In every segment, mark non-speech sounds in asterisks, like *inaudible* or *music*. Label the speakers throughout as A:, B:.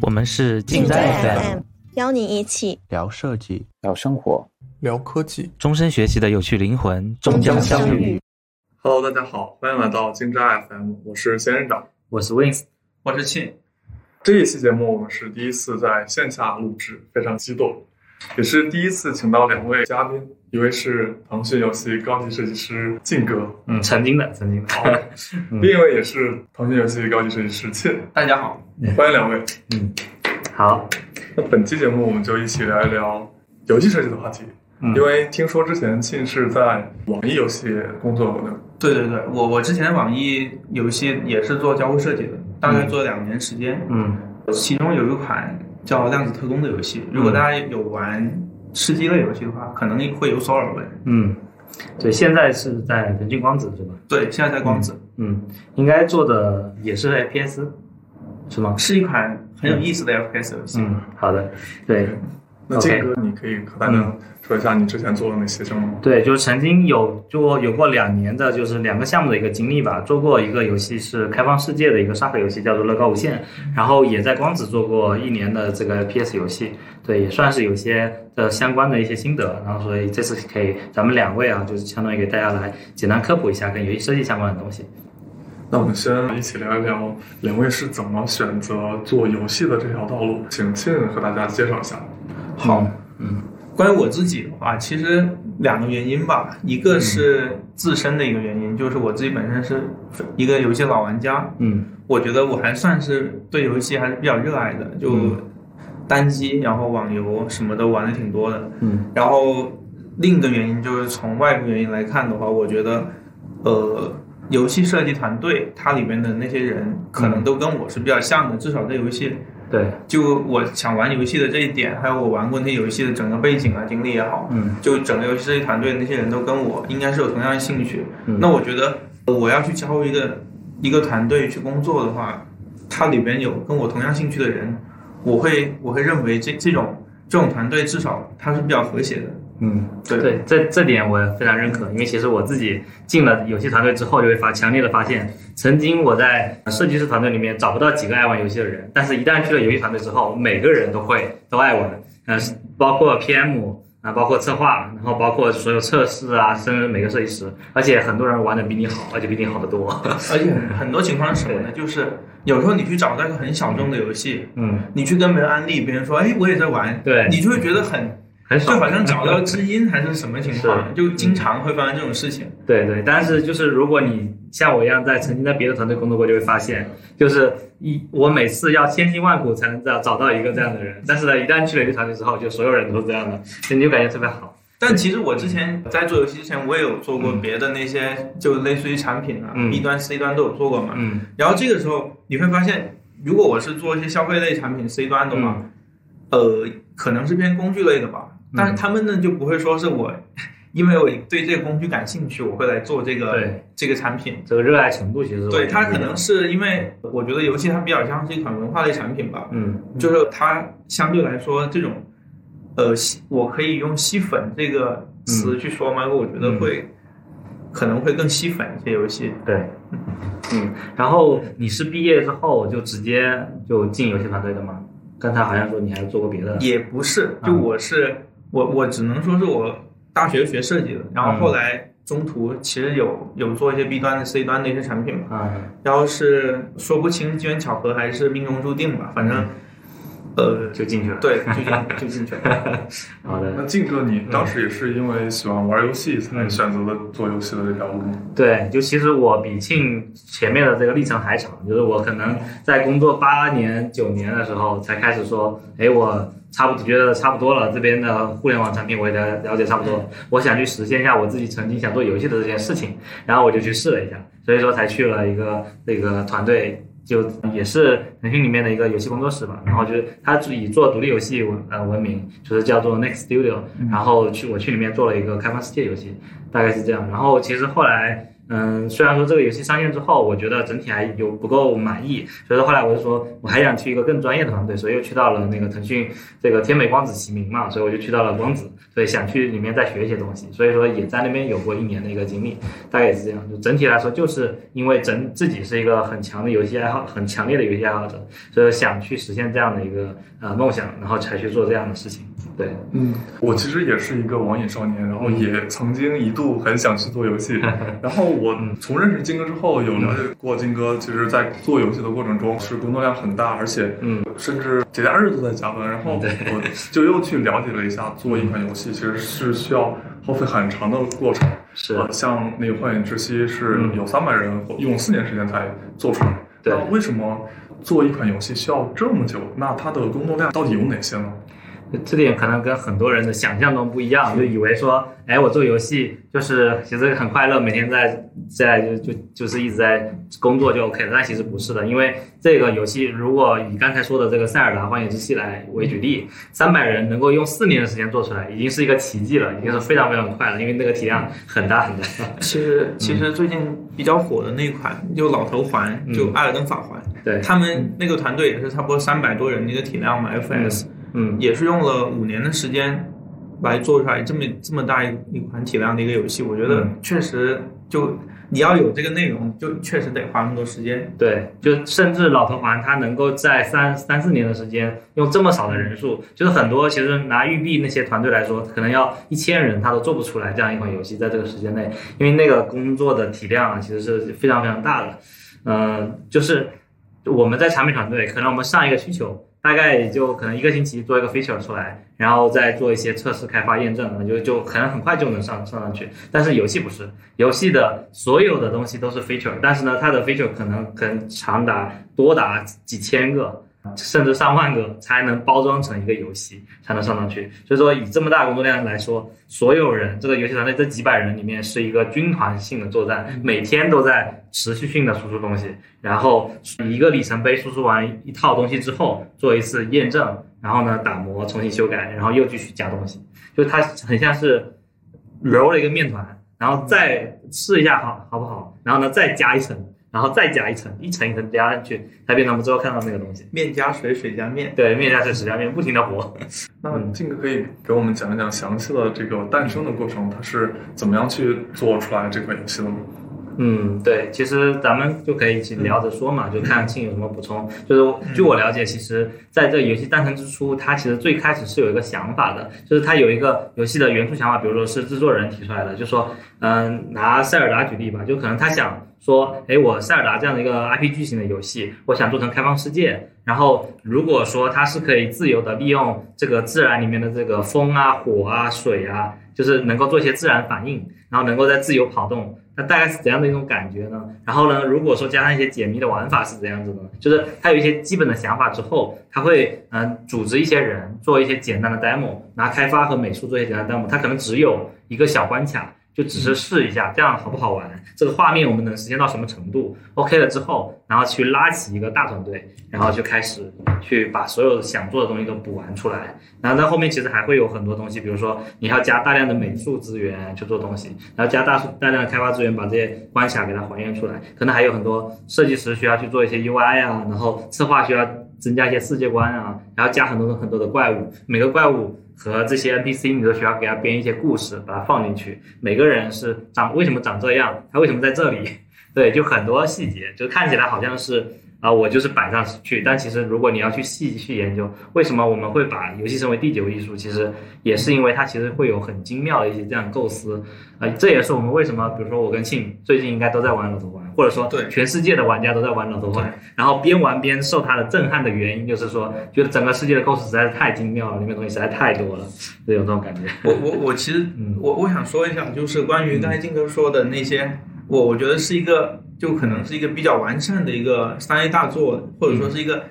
A: 我们是
B: 近
A: 在
B: FM，邀你一起
C: 聊设计，
D: 聊生活，
E: 聊科技，
A: 终身学习的有趣灵魂终将相遇。
E: Hello，大家好，欢迎来到金扎 FM，我是仙人掌，
A: 我是 Wins，
F: 我是庆。
E: 这一期节目我们是第一次在线下录制，非常激动，也是第一次请到两位嘉宾，一位是腾讯游戏高级设计师晋哥，
A: 嗯，曾经的，曾经的，*laughs*
E: 好，另一位也是腾讯游戏高级设计师庆，
F: 大家好，
E: 欢迎两位。
A: 嗯，好，
E: 那本期节目我们就一起聊一聊游戏设计的话题，
A: 嗯
E: 因为听说之前庆是在网易游戏工作过的，
F: 对对对，我我之前网易游戏也是做交互设计的，大概做了两年时间。
A: 嗯
F: 其中有一款叫《量子特工》的游戏，如果大家有玩吃鸡类游戏的话，可能会有所耳闻。
A: 嗯，对，现在是在人均光子是吧？
F: 对，现在在光子，
A: 嗯，应该做的也是 FPS，是吗？
F: 是一款很有意思的 FPS 游戏。
A: 嗯，好的，对。
E: 那这个，你可以和大家说一下你之前做的哪些项目？
A: 对，就是曾经有做有过两年的，就是两个项目的一个经历吧。做过一个游戏是开放世界的一个沙盒游戏，叫做乐高无限，然后也在光子做过一年的这个 PS 游戏，对，也算是有些的相关的一些心得。然后所以这次可以咱们两位啊，就是相当于给大家来简单科普一下跟游戏设计相关的东西。
E: 那我们先一起聊一聊两位是怎么选择做游戏的这条道路，请庆和大家介绍一下。
F: 好，
A: 嗯
F: 关于我自己的话，其实两个原因吧，一个是自身的一个原因，就是我自己本身是一个游戏老玩家，
A: 嗯。
F: 我觉得我还算是对游戏还是比较热爱的，就
A: 嗯。
F: 单机，然后网游什么的玩的挺多的。
A: 嗯。
F: 然后另一个原因就是从外部原因来看的话，我觉得，呃，游戏设计团队它里面的那些人可能都跟我是比较像的，至少在游戏，
A: 对，
F: 就我想玩游戏的这一点，还有我玩过那些游戏的整个背景啊、经历也好，
A: 嗯
F: 就整个游戏设计团队那些人都跟我应该是有同样的兴趣。
A: 嗯
F: 那我觉得我要去教一个一个团队去工作的话，它里边有跟我同样兴趣的人，我会我会认为这这种这种团队至少它是比较和谐的。
A: 嗯，
F: 对
A: 对，这这点我非常认可，因为其实我自己进了游戏团队之后，就会发强烈的发现，曾经我在设计师团队里面找不到几个爱玩游戏的人，但是一旦去了游戏团队之后，每个人都会都爱玩，呃，包括 PM 啊，包括策划，然后包括所有测试啊，甚至每个设计师，而且很多人玩的比你好，而且比你好得多。*laughs*
F: 而且很多情况是什么呢？就是有时候你去找到一个很小众的游戏，
A: 嗯，
F: 你去跟别人安利，别人说，哎，我也在玩，
A: 对
F: 你就会觉得很就好像找到知音还是什么情况，就经常会发生这种事情。
A: 对对，但是就是如果你像我一样在曾经在别的团队工作过，就会发现，就是一我每次要千辛万苦才能找找到一个这样的人，但是呢，一旦去了一个团队之后，就所有人都是这样的，所以你就感觉特别好。
F: 但其实我之前在做游戏之前，我也有做过别的那些，就类似于产品啊、
A: 嗯
F: B 端、C 端都有做过嘛。
A: 嗯
F: 然后这个时候你会发现，如果我是做一些消费类产品 C 端的话，
A: 嗯
F: 呃，可能是偏工具类的吧。但是他们呢就不会说是我，因为我对这个工具感兴趣，我会来做这个
A: 对
F: 这个产品。
A: 这个热爱程度其实
F: 对，它可能是因为我觉得游戏它比较像是一款文化类产品吧，
A: 嗯
F: 就是它相对来说这种，呃，吸我可以用吸粉这个词去说吗？我觉得会、可能会更吸粉一些游戏。
A: 对，*laughs* 嗯，然后你是毕业之后就直接就进游戏团队的吗？刚才好像说你还做过别的，
F: 也不是，就我是、我我只能说是我大学学设计的，然后后来中途其实有有做一些 B 端的 C 端的一些产品嘛，
A: 啊，
F: 然后是说不清是机缘巧合还是命中注定吧，反正、呃
A: 就进去了。
F: 对，就进就进去了。*laughs*
A: 好的，
E: 那静哥，你当时也是因为喜欢玩游戏才选择了做游戏的这条路吗？
A: 对，就其实我比庆前面的这个历程还长，就是我可能在工作八年九年的时候才开始说，哎，我差不多觉得差不多了，这边的互联网产品我也了了解差不多，我想去实现一下我自己曾经想做游戏的这件事情，然后我就去试了一下，所以说才去了一个那个团队。就也是腾讯里面的一个游戏工作室吧，然后就是它以做独立游戏闻呃闻名，就是叫做 Next Studio，然后去我去里面做了一个开放世界游戏，大概是这样。然后其实后来嗯，虽然说这个游戏上线之后，我觉得整体还有不够满意，所以说后来我就说我还想去一个更专业的团队，所以又去到了那个腾讯这个天美光子齐名嘛，所以我就去到了光子，所以想去里面再学一些东西，所以说也在那边有过一年的一个经历，大概也是这样。就整体来说，就是因为整自己是一个很强的游戏爱好，很强烈的游戏爱好者，所以想去实现这样的一个呃梦想，然后才去做这样的事情。对，
E: 嗯，我其实也是一个网瘾少年，然后也曾经一度很想去做游戏。然后我从认识金哥之后，有了解过金哥，其实在做游戏的过程中是工作量很大，而且
A: 嗯，
E: 甚至节假日都在加班。然后我就又去了解了一下，做一款游戏其实是需要耗费很长的过程。
A: 是
E: 呃，像那个《幻影之息》是
A: 嗯
E: 有三百人用四年时间才做出来。
A: 对
E: 那为什么做一款游戏需要这么久？那它的工作量到底有哪些呢？
A: 这点可能跟很多人的想象中不一样，就以为说，哎，我做游戏就是其实很快乐，每天在在就就就是一直在工作就 OK 了。但其实不是的，因为这个游戏如果以刚才说的这个《塞尔达：荒野之息》来为举例，三百人能够用四年的时间做出来，已经是一个奇迹了，已经是非常非常快了，因为那个体量很大很大。*laughs*
F: 其实其实最近比较火的那款就老头环，就《艾尔登法环》，
A: 对，
F: 他们那个团队也是差不多三百多人的一个体量嘛，FS，
A: 嗯，
F: 也是用了五年的时间来做出来这么这么大一一款体量的一个游戏。我觉得
A: 嗯
F: 确实就你要有这个内容，就确实得花那么多时间。
A: 对，就甚至老头环它能够在三三四年的时间用这么少的人数，就是很多其实拿育碧那些团队来说，可能要一千人他都做不出来这样一款游戏，在这个时间内，因为那个工作的体量啊其实是非常非常大的。嗯、就是我们在产品团队，可能我们上一个需求。大概也就可能一个星期做一个 feature 出来，然后再做一些测试、开发、验证，就就可能很快就能上上上去。但是游戏不是，游戏的所有的东西都是 feature，但是呢，它的 feature 可能可能长达多达几千个，甚至上万个才能包装成一个游戏，才能上上去。所以说，以这么大工作量来说，所有人这个游戏团队这几百人里面是一个军团性的作战，每天都在持续性的输出东西，然后一个里程碑输出完一套东西之后，做一次验证，然后呢打磨、重新修改，然后又继续加东西，就它很像是揉了一个面团，然后再试一下好好不好，然后呢再加一层，然后再加一层，一层一层加上去，才变成我们最后看到那个东西。
F: 面加水，水加面。
A: 对，面加水，水加面，不停的活。*laughs*
E: 那静哥可以给我们讲一讲详细的这个诞生的过程，它是怎么样去做出来这款游戏的吗？
A: 嗯，对，其实咱们就可以一起聊着说嘛，就看庆有什么补充。就是据我了解，其实在这游戏诞生之初，它其实最开始是有一个想法的，就是它有一个游戏的原初想法，比如说是制作人提出来的，就说，嗯，拿塞尔达举例吧，就可能他想说，哎，我塞尔达这样的一个 RPG 型的游戏，我想做成开放世界，然后如果说它是可以自由的利用这个自然里面的这个风啊、火啊、水啊，就是能够做一些自然反应，然后能够在自由跑动。那大概是怎样的一种感觉呢？然后呢，如果说加上一些解谜的玩法是怎样子的？就是他有一些基本的想法之后，他会嗯、组织一些人做一些简单的 demo，拿开发和美术做一些简单的 demo，他可能只有一个小关卡，就只是试一下这样好不好玩，这个画面我们能实现到什么程度？OK 了之后，然后去拉起一个大团队，然后就开始去把所有想做的东西都补完出来。然后在后面其实还会有很多东西，比如说你要加大量的美术资源去做东西，然后加大大量的开发资源把这些关卡给它还原出来，可能还有很多设计师需要去做一些 UI 啊，然后策划需要增加一些世界观啊，然后加很多很多的怪物，每个怪物和这些 NPC 你都需要给它编一些故事，把它放进去，每个人是长为什么长这样，他为什么在这里，*laughs* 对，就很多细节，就看起来好像是。啊，我就是摆上去，但其实如果你要去细去研究，为什么我们会把游戏称为第九艺术，其实也是因为它其实会有很精妙的一些这样构思，啊、这也是我们为什么，比如说我跟庆最近应该都在玩老头环，或者说
F: 对。
A: 全世界的玩家都在玩老头环，然后边玩边受它的震撼的原因，就是说觉得整个世界的构思实在是太精妙了，里面东西实在太多了，就有这种感觉。
F: 我我我其实
A: 嗯。
F: 我我想说一下，就是关于刚才金哥说的那些，我我觉得是一个就可能是一个比较完善的一个三 A 大作，或者说是一个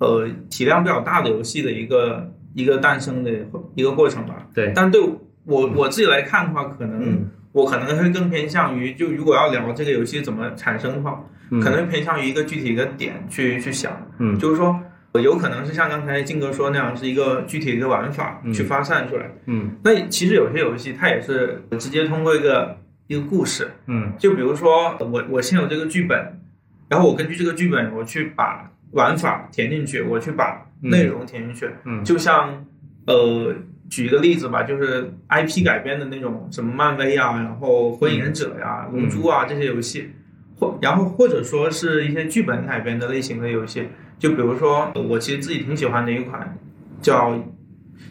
F: 呃体量比较大的游戏的一个一个诞生的一个过程吧。
A: 对，
F: 但对我我自己来看的话，可能
A: 嗯
F: 我可能会更偏向于，就如果要聊这个游戏怎么产生的话，
A: 嗯
F: 可能会偏向于一个具体一个点去去想，
A: 嗯
F: 就是说。有可能是像刚才金哥说那样，是一个具体的一个玩法
A: 嗯
F: 去发散出来。
A: 嗯
F: 那其实有些游戏它也是直接通过一个一个故事，
A: 嗯
F: 就比如说我我先有这个剧本，然后我根据这个剧本我去把玩法填进去，我去把内容填进去，
A: 嗯
F: 就像呃举一个例子吧，就是 IP 改编的那种什么漫威啊，然后火影忍者呀、龙珠啊这些游戏，或然后或者说是一些剧本改编的类型的游戏，就比如说呃我其实自己挺喜欢的一款叫《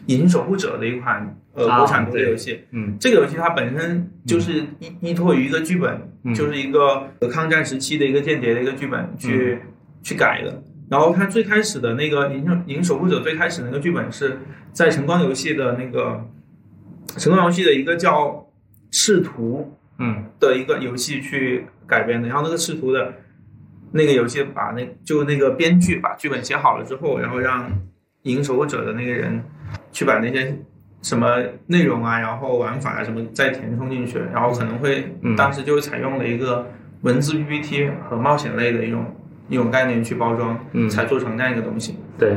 F: 隐形守护者》的一款呃
A: 啊
F: 国产独
A: 立
F: 游戏。
A: 嗯。
F: 这个游戏它本身就是依依托于一个剧本，
A: 嗯。
F: 就是一个抗战时期的一个间谍的一个剧本去、
A: 嗯
F: 去改的。然后他最开始的那个《银银守护者》最开始那个剧本是在晨光游戏的那个晨光游戏的一个叫《赤图
A: 嗯》
F: 的一个游戏去改编的。然后那个赤图的那个游戏把那就那个编剧把剧本写好了之后，然后让《银守护者》的那个人去把那些什么内容啊，然后玩法啊什么再填充进去，然后可能会
A: 嗯。
F: 当时就采用了一个文字 PPT 和冒险类的一种一种概念去包装，
A: 嗯。
F: 才做成那样一个东西。
A: 对，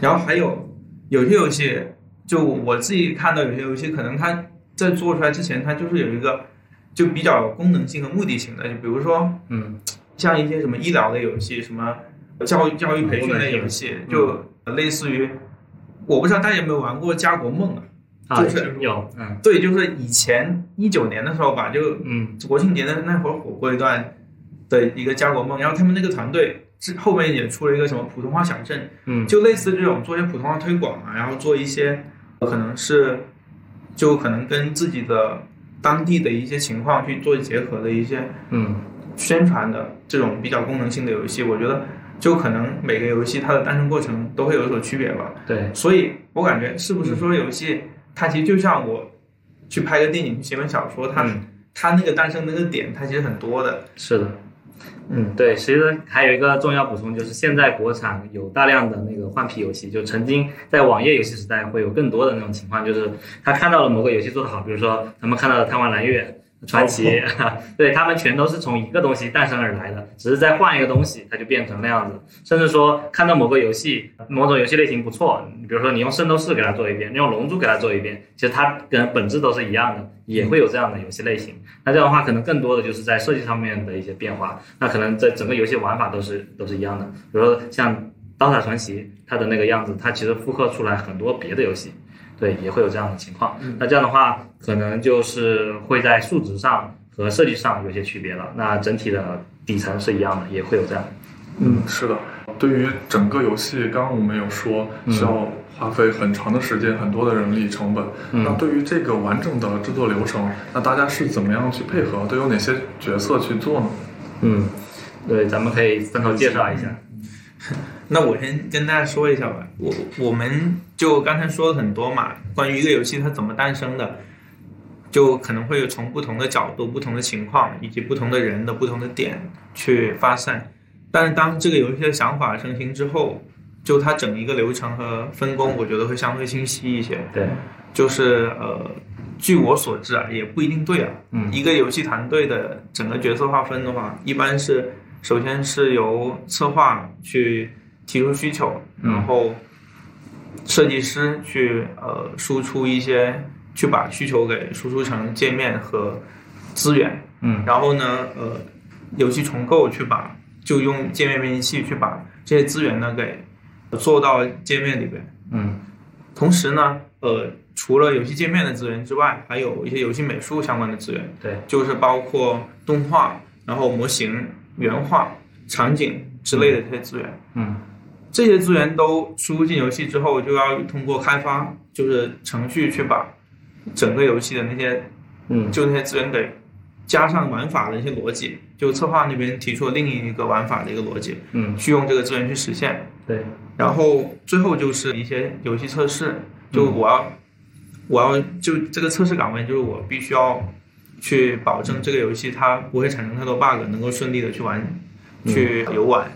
F: 然后还有有些游戏，就我自己看到有些游戏，可能它在做出来之前，它就是有一个就比较功能性和目的性的，就比如说
A: 嗯。
F: 像一些什么医疗类游戏，什么教育教育培训类游戏，
A: 嗯。
F: 就类似于，我不知道大家有没有玩过《家国梦》啊？
A: 啊
F: 就是
A: 有嗯。
F: 对，就是以前一九年的时候吧，就
A: 嗯。
F: 国庆节的那会儿火过一段的一个《家国梦》，然后他们那个团队之后面也出了一个什么普通话小镇，
A: 嗯
F: 就类似这种做一些普通话推广啊，然后做一些呃可能是就可能跟自己的当地的一些情况去做结合的一些
A: 嗯
F: 宣传的这种比较功能性的游戏，我觉得就可能每个游戏它的诞生过程都会有所区别吧。
A: 对，
F: 所以我感觉是不是说游戏它其实就像我去拍个电影、写本小说，它、
A: 嗯
F: 它那个诞生那个点，它其实很多的。
A: 是的，嗯，对，其实还有一个重要补充，就是现在国产有大量的那个换皮游戏，就曾经在网页游戏时代会有更多的那种情况，就是他看到了某个游戏做得好，比如说咱们看到了《贪玩蓝月》。传奇，*laughs* 对他们全都是从一个东西诞生而来的，只是再换一个东西，它就变成那样子。甚至说看到某个游戏、某种游戏类型不错，比如说你用圣斗士给它做一遍，你用龙珠给它做一遍，其实它跟本质都是一样的，也会有这样的游戏类型。那这样的话，可能更多的就是在设计上面的一些变化。那可能在整个游戏玩法都是都是一样的。比如说像《刀塔传奇》，它的那个样子，它其实复刻出来很多别的游戏，对，也会有这样的情况。那这样的话，可能就是会在数值上和设计上有些区别了。那整体的底层是一样的，也会有这样。
E: 嗯，是的。对于整个游戏，刚刚我们有说需要花费很长的时间、很多的人力成本。
A: 嗯
E: 那对于这个完整的制作流程，那大家是怎么样去配合？都有哪些角色去做呢？
A: 嗯，对，咱们可以分头介绍一下。
F: 那我先跟大家说一下吧，我我们就刚才说了很多嘛，关于一个游戏它怎么诞生的，就可能会有从不同的角度、不同的情况以及不同的人的不同的点去发散。但是当这个游戏的想法成型之后，就它整一个流程和分工，我觉得会相对清晰一些。
A: 对，
F: 就是呃，据我所知啊，也不一定对啊。
A: 嗯
F: 一个游戏团队的整个角色划分的话，一般是首先是由策划去提出需求，
A: 嗯。
F: 然后设计师去呃输出一些，去把需求给输出成界面和资源，
A: 嗯。
F: 然后呢，呃，游戏重构去把就用界面编辑器去把这些资源呢给做到界面里边。
A: 嗯。
F: 同时呢，呃，除了游戏界面的资源之外，还有一些游戏美术相关的资源，
A: 对，
F: 就是包括动画、然后模型、原画、场景之类的这些资源。
A: 嗯
F: 这些资源都输入进游戏之后，就要通过开发，就是程序去把整个游戏的那些
A: 嗯。
F: 就那些资源给加上玩法的一些逻辑，就策划那边提出了另一个玩法的一个逻辑，
A: 嗯，
F: 去用这个资源去实现。
A: 对，
F: 然后最后就是一些游戏测试，就我要、我要就这个测试岗位，就是我必须要去保证这个游戏它不会产生太多 bug，能够顺利的去玩、去游玩。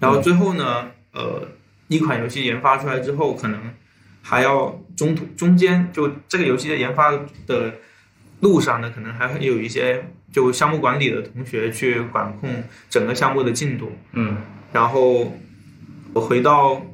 F: 然后最后呢，呃，一款游戏研发出来之后，可能还要中途中间就这个游戏的研发的路上呢，可能还会有一些就项目管理的同学去管控整个项目的进度。
A: 嗯
F: 然后我回到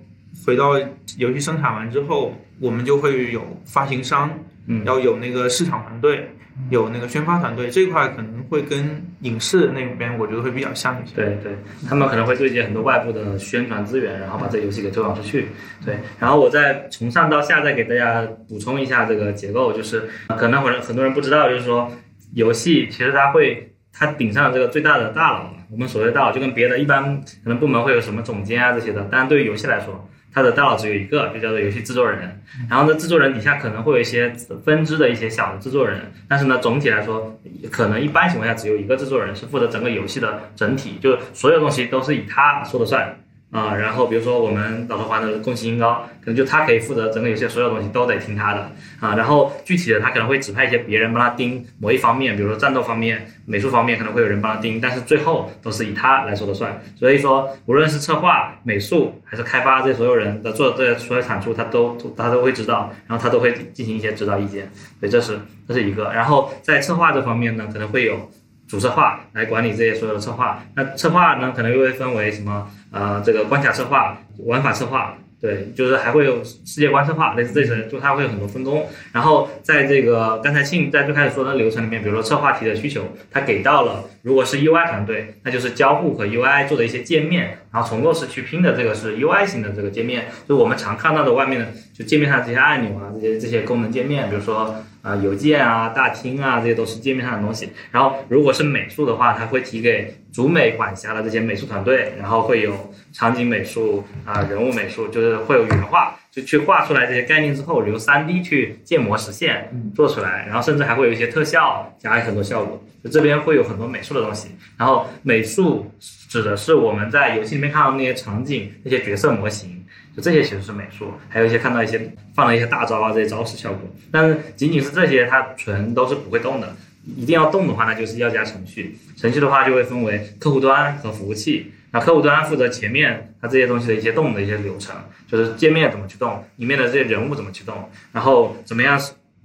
F: 回到游戏生产完之后，我们就会有发行商
A: 嗯
F: 要有那个市场团队，有那个宣发团队，这一块可能会跟影视那边我觉得会比较像一些。
A: 对对，他们可能会对接很多外部的宣传资源，然后把这游戏给推广出去。对，然后我再从上到下再给大家补充一下这个结构，就是呃可能很很多人不知道，就是说游戏其实它会它顶上这个最大的大佬，我们所谓的大佬就跟别的一般可能部门会有什么总监啊这些的，但对于游戏来说。他的大佬只有一个，就叫做游戏制作人。然后呢，制作人底下可能会有一些分支的一些小的制作人，但是呢，总体来说，可能一般情况下只有一个制作人是负责整个游戏的整体，就所有东西都是以他说的算啊。然后比如说我们老头环的宫崎英高，可能就他可以负责整个游戏所有东西都得听他的啊。然后具体的他可能会指派一些别人帮他盯某一方面，比如说战斗方面、美术方面可能会有人帮他盯，但是最后都是以他来说的算。所以说，无论是策划、美术还是开发这所有人的做这些所有产出，他都他都会知道，然后他都会进行一些指导意见。所以这是这是一个。然后在策划这方面呢，可能会有主策划来管理这些所有的策划。那策划呢，可能又会分为什么？呃，这个关卡策划、玩法策划。对，就是还会有世界观策划，类似这些，就它会有很多分工。然后在这个刚才庆在最开始说的流程里面，比如说策划提的需求，他给到了，如果是 UI 团队，那就是交互和 UI 做的一些界面，然后重构式去拼的这个是 UI 型的这个界面，就我们常看到的外面的就界面上这些按钮啊，这些这些功能界面，比如说啊、呃邮件啊、大厅啊，这些都是界面上的东西。然后如果是美术的话，它会提给主美管辖的这些美术团队，然后会有场景美术啊、人物美术，就是会有原画，就去画出来这些概念之后，由 3D 去建模实现做出来，然后甚至还会有一些特效，加很多效果。就这边会有很多美术的东西，然后美术指的是我们在游戏里面看到那些场景、那些角色模型，就这些其实是美术，还有一些看到一些放了一些大招啊这些招式效果，但是仅仅是这些它全都是不会动的。一定要动的话，那就是要加程序。程序的话就会分为客户端和服务器。那客户端负责前面它这些东西的一些动的一些流程，就是界面怎么去动，里面的这些人物怎么去动，然后怎么样，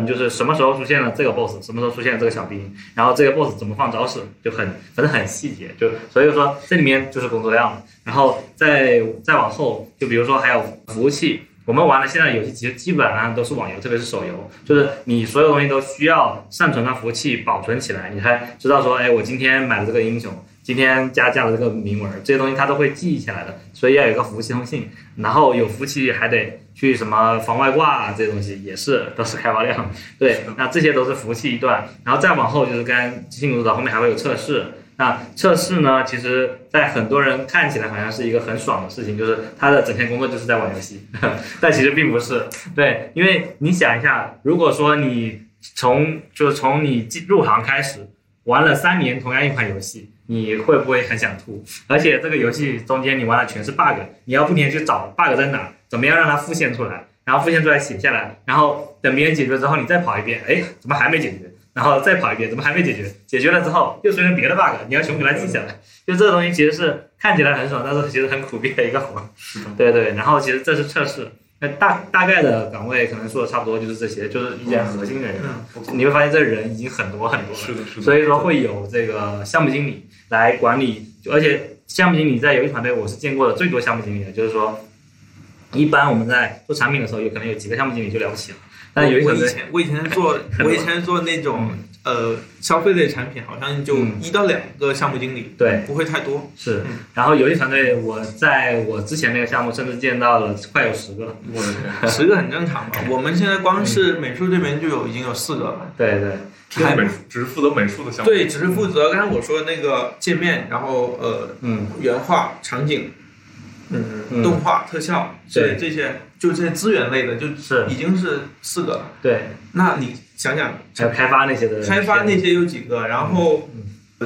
A: 就是什么时候出现了这个 boss，什么时候出现了这个小兵，然后这个 boss 怎么放招式，就很反正很细节，就所以说这里面就是工作量。然后再再往后，就比如说还有服务器。我们玩的现在的游戏其实基本上都是网游，特别是手游，就是你所有东西都需要上传到服务器保存起来，你才知道说，哎，我今天买了这个英雄，今天加加了这个铭文，这些东西它都会记忆起来的，所以要有一个服务器通信，然后有服务器还得去什么防外挂啊，这些东西也是都是开发量，对，那这些都是服务器一段，然后再往后就是刚刚进入到后面还会有测试。那测试呢？其实，在很多人看起来好像是一个很爽的事情，就是他的整天工作就是在玩游戏，*laughs* 但其实并不是。对，因为你想一下，如果说你从就是从你进入行开始玩了三年同样一款游戏，你会不会很想吐？而且这个游戏中间你玩的全是 bug，你要不停地去找 bug 在哪，怎么样让它复现出来，然后复现出来写下来，然后等别人解决之后你再跑一遍，哎，怎么还没解决？然后再跑一遍，怎么还没解决？解决了之后又出现别的 bug，你要全部给它记下来。就这个东西其实 *laughs* 是看起来很爽，但是其实很苦逼的一个活。对对，然后其实这是测试，那大大概的岗位可能说的差不多就是这些，就是一些核心人员。你会发现这人已经很多很多了。
E: 是的，是的。
A: 所以说会有这个项目经理来管理，而且项目经理在游戏团队我是见过的最多项目经理的，就是说，一般我们在做产品的时候，有可能有几个项目经理就了不起了。但有一团队，
F: 我以前我以前做我以前做那种呃消费类产品，好像就
A: 嗯
F: 一到两个项目经理，
A: 对，
F: 不会太多。
A: 是
F: 嗯。
A: 然后游戏团队，我在我之前那个项目，甚至见到了快有十个。
E: 我，
F: 十个很正常嘛。*laughs* 我们现在光是美术这边就有已经有四个了。
A: 对对，
E: 只是美术，只是负责美术的项目。
F: 对，只是负责刚才我说的那个界面，然后呃
A: 嗯，
F: 原画、场景，嗯，
A: 嗯
F: 动画、特效，
A: 对
F: 这这些就这些资源类的，就是已经是四个了。
A: 对，
F: 那你想想，
A: 还有开发那些的，
F: 开发那些有几个，然后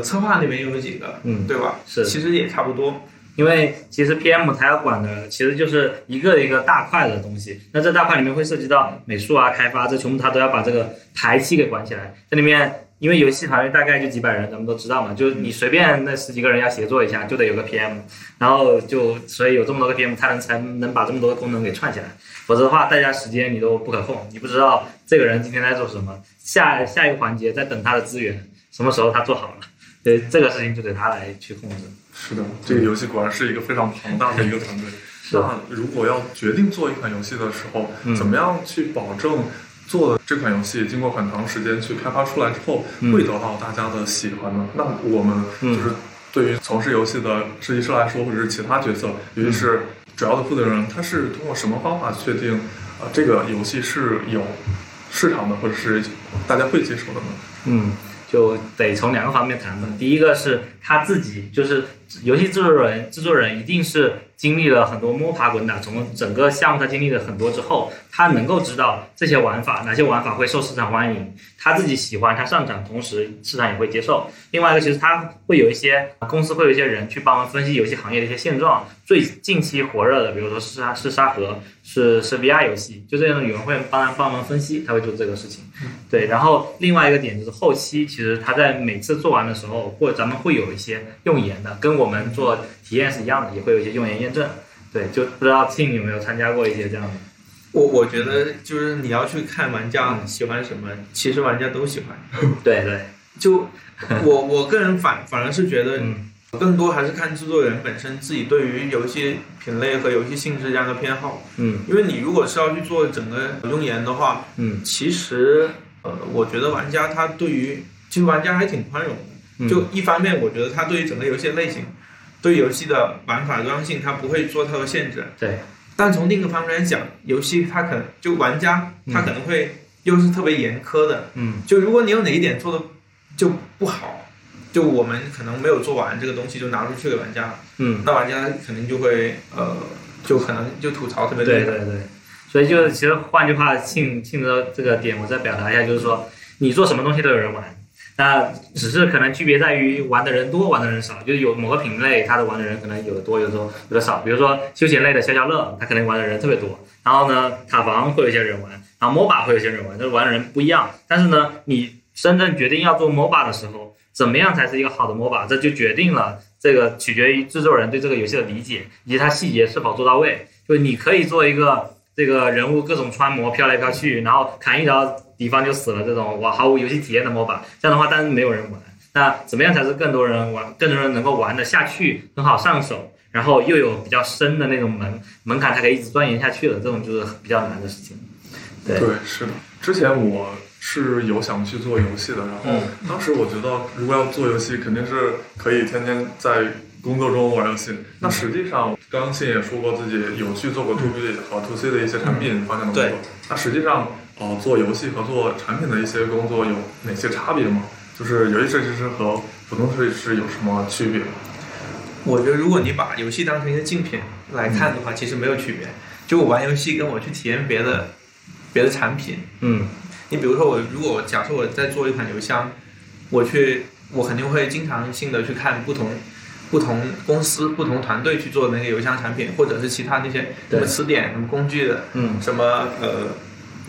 F: 策划那边又有几个，
A: 嗯，
F: 对吧？
A: 是
F: 其实也差不多。
A: 因为其实 PM 它要管的其实就是一个一个大块的东西，那这大块里面会涉及到美术啊、开发，这全部它都要把这个排期给管起来。这里面因为游戏团队大概就几百人，咱们都知道嘛，就你随便那十几个人要协作一下，就得有个 PM，然后就所以有这么多个 PM，他能才能把这么多的功能给串起来，否则的话，大家时间你都不可控，你不知道这个人今天在做什么，下下一个环节在等他的资源，什么时候他做好了，对这个事情就得他来去控制。
E: 是的，这个游戏果然是一个非常庞大的一个团队。
A: 是
E: 那如果要决定做一款游戏的时候，
A: 嗯。
E: 怎么样去保证做的这款游戏经过很长时间去开发出来之后，
A: 嗯
E: 会得到大家的喜欢呢？那我们就是对于从事游戏的设计师来说，或者是其他角色，尤其是主要的负责人，他是通过什么方法确定啊、这个游戏是有市场的，或者是大家会接受的呢？
A: 嗯，就得从两个方面谈吧。第一个是他自己，就是游戏制作人，制作人一定是经历了很多摸爬滚打，从整个项目他经历了很多之后，他能够知道这些玩法哪些玩法会受市场欢迎，他自己喜欢，他擅长，同时市场也会接受。另外一个，其实他会有一些公司会有一些人去帮忙分析游戏行业的一些现状，最近期火热的，比如说是沙是沙盒，是是 VR 游戏，就这样的有人会帮帮忙分析，他会做这个事情。对，然后另外一个点就是后期，其实他在每次做完的时候，或者咱们会有一些用研的，跟我们做体验是一样的，也会有一些用研验证。对，就不知道 Tim 有没有参加过一些这样的。
F: 我我觉得就是你要去看玩家喜欢什么，其实玩家都喜欢。
A: 对对，*laughs*
F: 就我我个人反反而是觉得
A: 嗯
F: 更多还是看制作人本身自己对于游戏品类和游戏性质这样的偏好。
A: 嗯
F: 因为你如果是要去做整个用研的话，
A: 嗯
F: 其实呃，我觉得玩家他对于其实玩家还挺宽容的。
A: 嗯，
F: 就一方面，我觉得它对于整个游戏类型，对游戏的玩法多样性，它不会做太多限制。
A: 对，
F: 但从另一个方面来讲，游戏它可能就玩家他可能会又是特别严苛的。
A: 嗯
F: 就如果你有哪一点做的就不好，就我们可能没有做完这个东西就拿出去给玩家，
A: 嗯，
F: 那玩家肯定就会呃，就可能就吐槽特别多。
A: 对对对，所以就是其实换句话，庆庆的这个点，我再表达一下，就是说你做什么东西都有人玩。那只是可能区别在于玩的人多，玩的人少，就是有某个品类，它的玩的人可能有的多，有的多，有的少。比如说休闲类的消消乐，它可能玩的人特别多。然后呢，塔防会有一些人玩，然后 MOBA 会有一些人玩，就是玩的人不一样。但是呢，你真正决定要做 MOBA 的时候，怎么样才是一个好的 MOBA？这就决定了这个取决于制作人对这个游戏的理解，以及它细节是否做到位。就你可以做一个这个人物各种穿模飘来飘去，然后砍一刀敌方就死了这种哇毫无游戏体验的模板这样的话但是没有人玩。那怎么样才是更多人玩，更多人能够玩的下去，很好上手，然后又有比较深的那种门门槛，才可以一直钻研下去的，这种就是比较难的事情。对，
E: 是的。之前我是有想去做游戏的，然后
A: 嗯
E: 当时我觉得，如果要做游戏，肯定是可以天天在工作中玩游戏。那实际上，刚刚信也说过自己有去做过 to B 和 to C 的一些产品方向的工作。那实际上，呃，做游戏和做产品的一些工作有哪些差别吗？就是游戏设计师和普通设计师有什么区别？
F: 我觉得如果你把游戏当成一个竞品来看的话，其实没有区别。就我玩游戏跟我去体验别的别的产品，
A: 嗯
F: 你比如说我如果假设我在做一款邮箱，我去我肯定会经常性的去看不同不同公司、不同团队去做那个邮箱产品，或者是其他那些什么词典、什么工具的，
A: 嗯
F: 什么呃，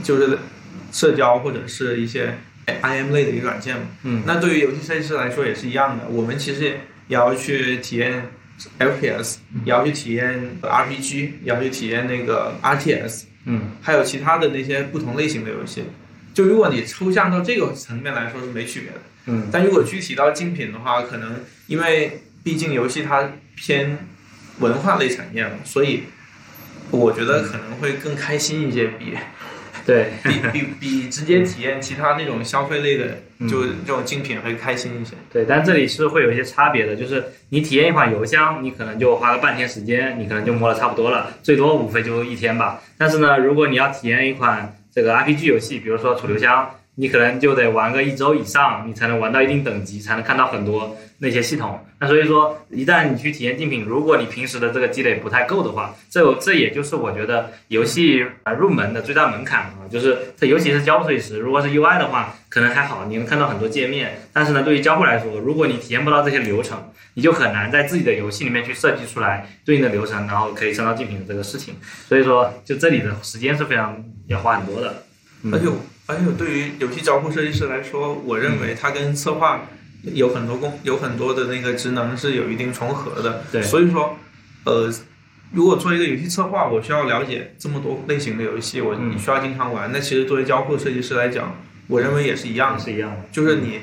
F: 就是社交或者是一些 IM 类的一个软件嘛。
A: 嗯
F: 那对于游戏设计师来说也是一样的，我们其实也要去体验 FPS，也要去体验 RPG，也要去体验那个 RTS，
A: 嗯
F: 还有其他的那些不同类型的游戏。就如果你抽象到这个层面来说是没区别的，
A: 嗯
F: 但如果具体到精品的话，可能因为毕竟游戏它偏文化类产业嘛，所以我觉得可能会更开心一些，比 *laughs*
A: 对，*laughs*
F: 比比比直接体验其他那种消费类的，
A: 嗯
F: 就这种精品会开心一些。
A: 对，但这里是会有一些差别的，就是你体验一款邮箱，你可能就花了半天时间，你可能就摸了差不多了，最多无非就一天吧。但是呢，如果你要体验一款这个 RPG 游戏，比如说楚留香，你可能就得玩个一周以上，你才能玩到一定等级，才能看到很多那些系统。那所以说，一旦你去体验竞品，如果你平时的这个积累不太够的话，这这也就是我觉得游戏啊入门的最大门槛啊，就是它尤其是交互设计师，如果是 UI 的话，可能还好，你能看到很多界面。但是呢，对于交互来说，如果你体验不到这些流程，你就很难在自己的游戏里面去设计出来对应的流程，然后可以升到竞品的这个事情。所以说，就这里的时间是非常要花很多的。嗯
F: 而且而且对于游戏交互设计师来说，我认为它跟策划有很多功有很多的那个职能是有一定重合的。
A: 对
F: 所以说，呃，如果做一个游戏策划，我需要了解这么多类型的游戏，我
A: 嗯
F: 你需要经常玩。那其实作为交互设计师来讲，我认为也是一样的，
A: 是一样的。
F: 就是你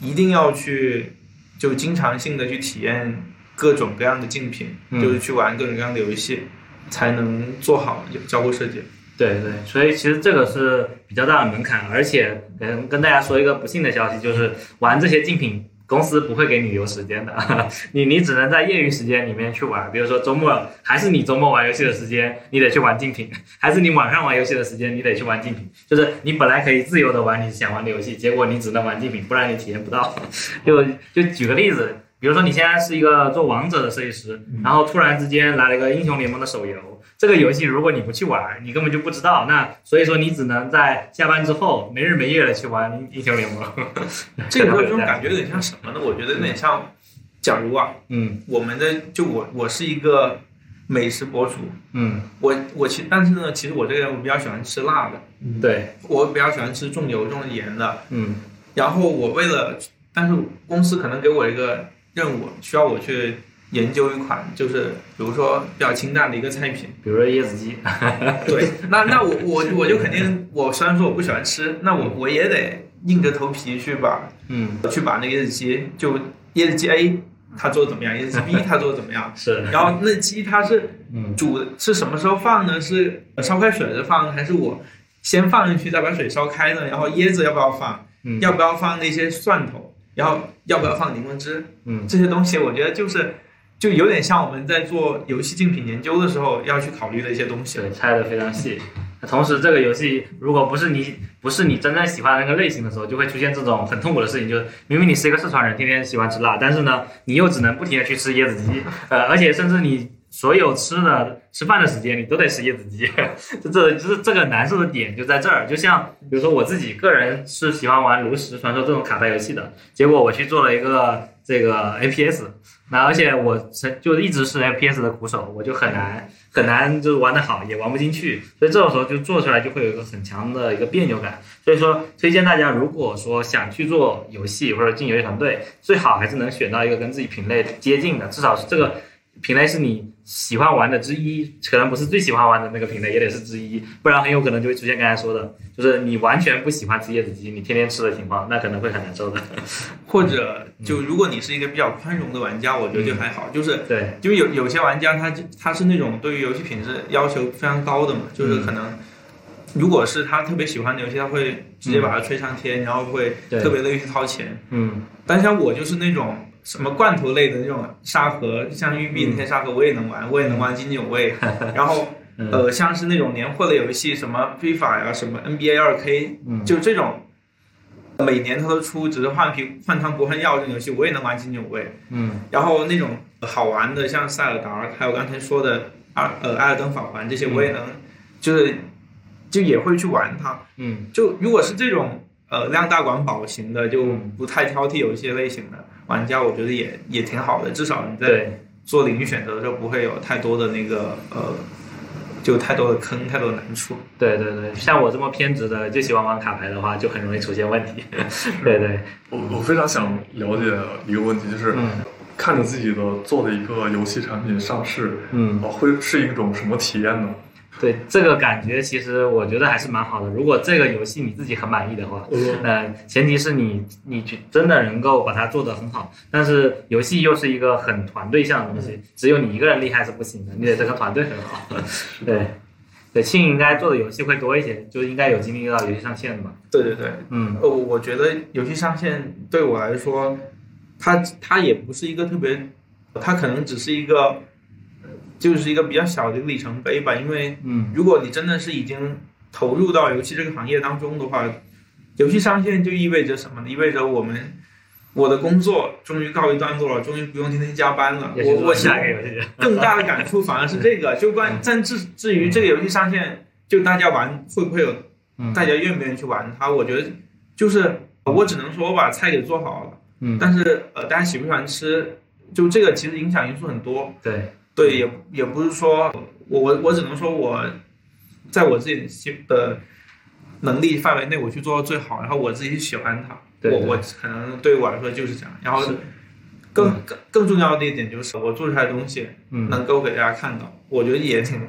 F: 一定要去就经常性的去体验各种各样的竞品，
A: 嗯
F: 就是去玩各种各样的游戏，才能做好交互设计。
A: 对对，所以其实这个是比较大的门槛，而且跟跟大家说一个不幸的消息，就是玩这些竞品。公司不会给你留时间的，*laughs* 你你只能在业余时间里面去玩，比如说周末，还是你周末玩游戏的时间，你得去玩竞品，还是你晚上玩游戏的时间，你得去玩竞品，就是你本来可以自由的玩你想玩的游戏，结果你只能玩竞品，不然你体验不到。*laughs* 就就举个例子。比如说你现在是一个做王者的设计师，然后突然之间来了一个英雄联盟的手游，这个游戏如果你不去玩，你根本就不知道。那所以说你只能在下班之后没日没夜的去玩英雄联盟。*laughs*
F: 这个这种感觉有点像什么呢？我觉得有点像，假如啊，
A: 嗯，
F: 我们的就我我是一个美食博主，
A: 嗯，
F: 我我其但是呢，其实我这个人我比较喜欢吃辣的，
A: 对。
F: 我比较喜欢吃重油重盐的，
A: 嗯，
F: 然后我为了，但是公司可能给我一个。任务需要我去研究一款，就是比如说比较清淡的一个菜品，
A: 比如说椰子鸡。*laughs*
F: 对，那那我我我就肯定，我虽然说我不喜欢吃，那我我也得硬着头皮去把，
A: 嗯，
F: 去把那个椰子鸡，就椰子鸡 A 它做的怎么样，椰子鸡 B 它做的怎么样，*laughs*
A: 是。
F: 然后那鸡它是煮是什么时候放呢？是烧开水的放，还是我先放进去再把水烧开呢？然后椰子要不要放？要不要放那些蒜头？然后要不要放柠檬汁？
A: 嗯，
F: 这些东西我觉得就是，就有点像我们在做游戏竞品研究的时候要去考虑的一些东西。
A: 对，拆的非常细。同时，这个游戏如果不是你不是你真正喜欢的那个类型的时候，就会出现这种很痛苦的事情，就是明明你是一个四川人，天天喜欢吃辣，但是呢，你又只能不停的去吃椰子鸡，呃，而且甚至你。所有吃的吃饭的时间，你都得吃椰子鸡，这这就是这个难受的点就在这儿。就像比如说我自己个人是喜欢玩炉石传说这种卡牌游戏的，结果我去做了一个这个 FPS，那而且我就一直是 FPS 的苦手，我就很难很难就是玩得好，也玩不进去，所以这种时候就做出来就会有一个很强的一个别扭感。所以说推荐大家，如果说想去做游戏或者进游戏团队，最好还是能选到一个跟自己品类接近的，至少是这个。品类是你喜欢玩的之一，可能不是最喜欢玩的那个品类，也得是之一，不然很有可能就会出现刚才说的，就是你完全不喜欢吃椰子鸡，你天天吃的情况，那可能会很难受的。*laughs*
F: 或者就如果你是一个比较宽容的玩家，我觉得就还好，就是
A: 对，
F: 因为有有些玩家他他是那种对于游戏品质要求非常高的嘛，就是可能如果是他特别喜欢的游戏，他会直接把它吹上天，然后会特别乐意去掏钱。
A: 嗯，
F: 但像我就是那种。什么罐头类的那种沙盒，像育碧那些沙盒，我也能玩，我也能玩津津有味。*laughs* 然后，呃，像是那种年货的游戏，什么非法呀，什么 NBA 二 K，就这种，每年它都出，只是换皮换汤不换药这种游戏，我也能玩津津有味。
A: 嗯。
F: 然后那种好玩的，像塞尔达，还有刚才说的二呃艾尔登法环这些，我也能，就是就也会去玩它。
A: 嗯。
F: 就如果是这种呃量大管饱型的，就不太挑剔有一些类型的。玩家我觉得也也挺好的，至少你在做领域选择的时候不会有太多的那个呃，就太多的坑，太多的难处。
A: 对对对，像我这么偏执的就喜欢玩卡牌的话，就很容易出现问题。*laughs* 对对，
E: 我我非常想了解一个问题，就是看着自己的做的一个游戏产品上市，
A: 嗯，
E: 会是一种什么体验呢？
A: 对这个感觉，其实我觉得还是蛮好的。如果这个游戏你自己很满意的话，那前提是你你真的能够把它做得很好。但是游戏又是一个很团队向的东西，只有你一个人厉害是不行的，你得这个团队很好。*laughs* 对，对，庆应该做的游戏会多一些，就应该有经历到游戏上线的嘛。
F: 对对对，
A: 嗯，
F: 呃，我觉得游戏上线对我来说，它它也不是一个特别，它可能只是一个。就是一个比较小的一个里程碑吧，因为，
A: 嗯，
F: 如果你真的是已经投入到游戏这个行业当中的话，游戏上线就意味着什么呢？意味着我们我的工作终于告一段落了，终于不用天天加班了。我我
A: 下一个游戏 *laughs*
F: 更大的感触反而是这个，就关。但至至于这个游戏上线，就大家玩会不会有，大家愿不愿意去玩它？我觉得就是我只能说我把菜给做好了，
A: 嗯，
F: 但是呃，大家喜不喜欢吃，就这个其实影响因素很多。
A: 对。
F: 对，也也不是说我我我只能说我在我自己的能力范围内，我去做到最好，然后我自己喜欢它。我我可能对于我来说就是这样。然后更更更重要的一点就是，我做出来的东西能够给大家看到，我觉得也挺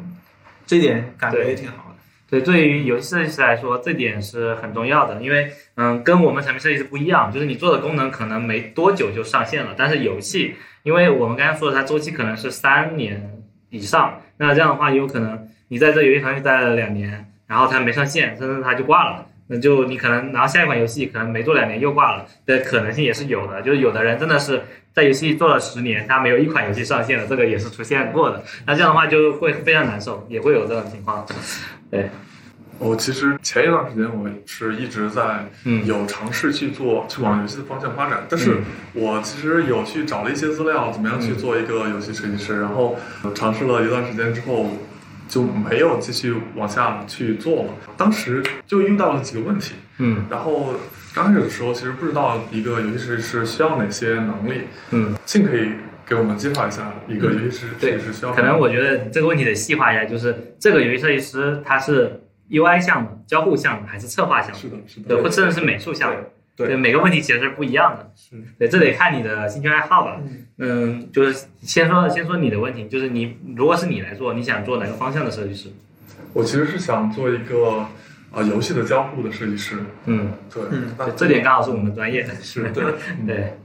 F: 这点感觉也挺好的。
A: 对，对于游戏设计师来说，这点是很重要的，因为嗯，跟我们产品设计师不一样，就是你做的功能可能没多久就上线了，但是游戏。因为我们刚才说的，它周期可能是三年以上，那这样的话，有可能你在这游戏团队待了两年，然后它没上线，甚至它就挂了。那就你可能然后下一款游戏可能没做两年又挂了的可能性也是有的，就是有的人真的是在游戏做了十年，他没有一款游戏上线的，这个也是出现过的。那这样的话就会非常难受，也会有这种情况。对，
E: 我其实前一段时间我是一直在
A: 嗯
E: 有尝试去做，去往游戏的方向发展，但是我其实有去找了一些资料，怎么样去做一个游戏设计师，然后尝试了一段时间之后。就没有继续往下去做了。当时就遇到了几个问题，
A: 嗯
E: 然后刚开始的时候其实不知道一个游戏设计师需要哪些能力。
A: 嗯，
E: 尽可以给我们介绍一下一个游戏设
A: 对
E: 计师需要
A: 可能我觉得这个问题得细化一下，就是这个游戏设计师他是 UI 项目、交互项目还是策划项目？
E: 是的，是的，
A: 对，或甚至是美术项目。
F: 对
A: 对，每个问题其实是不一样的。
E: 是
A: 对，这得看你的兴趣爱好吧。嗯，就是先说先说你的问题，就是你如果是你来做，你想做哪个方向的设计师？
E: 我其实是想做一个啊、游戏的交互的设计师。
A: 嗯，
E: 对，
F: 嗯
A: 对这点刚好是我们专业的。
E: 是
F: 对，
A: 对，*laughs*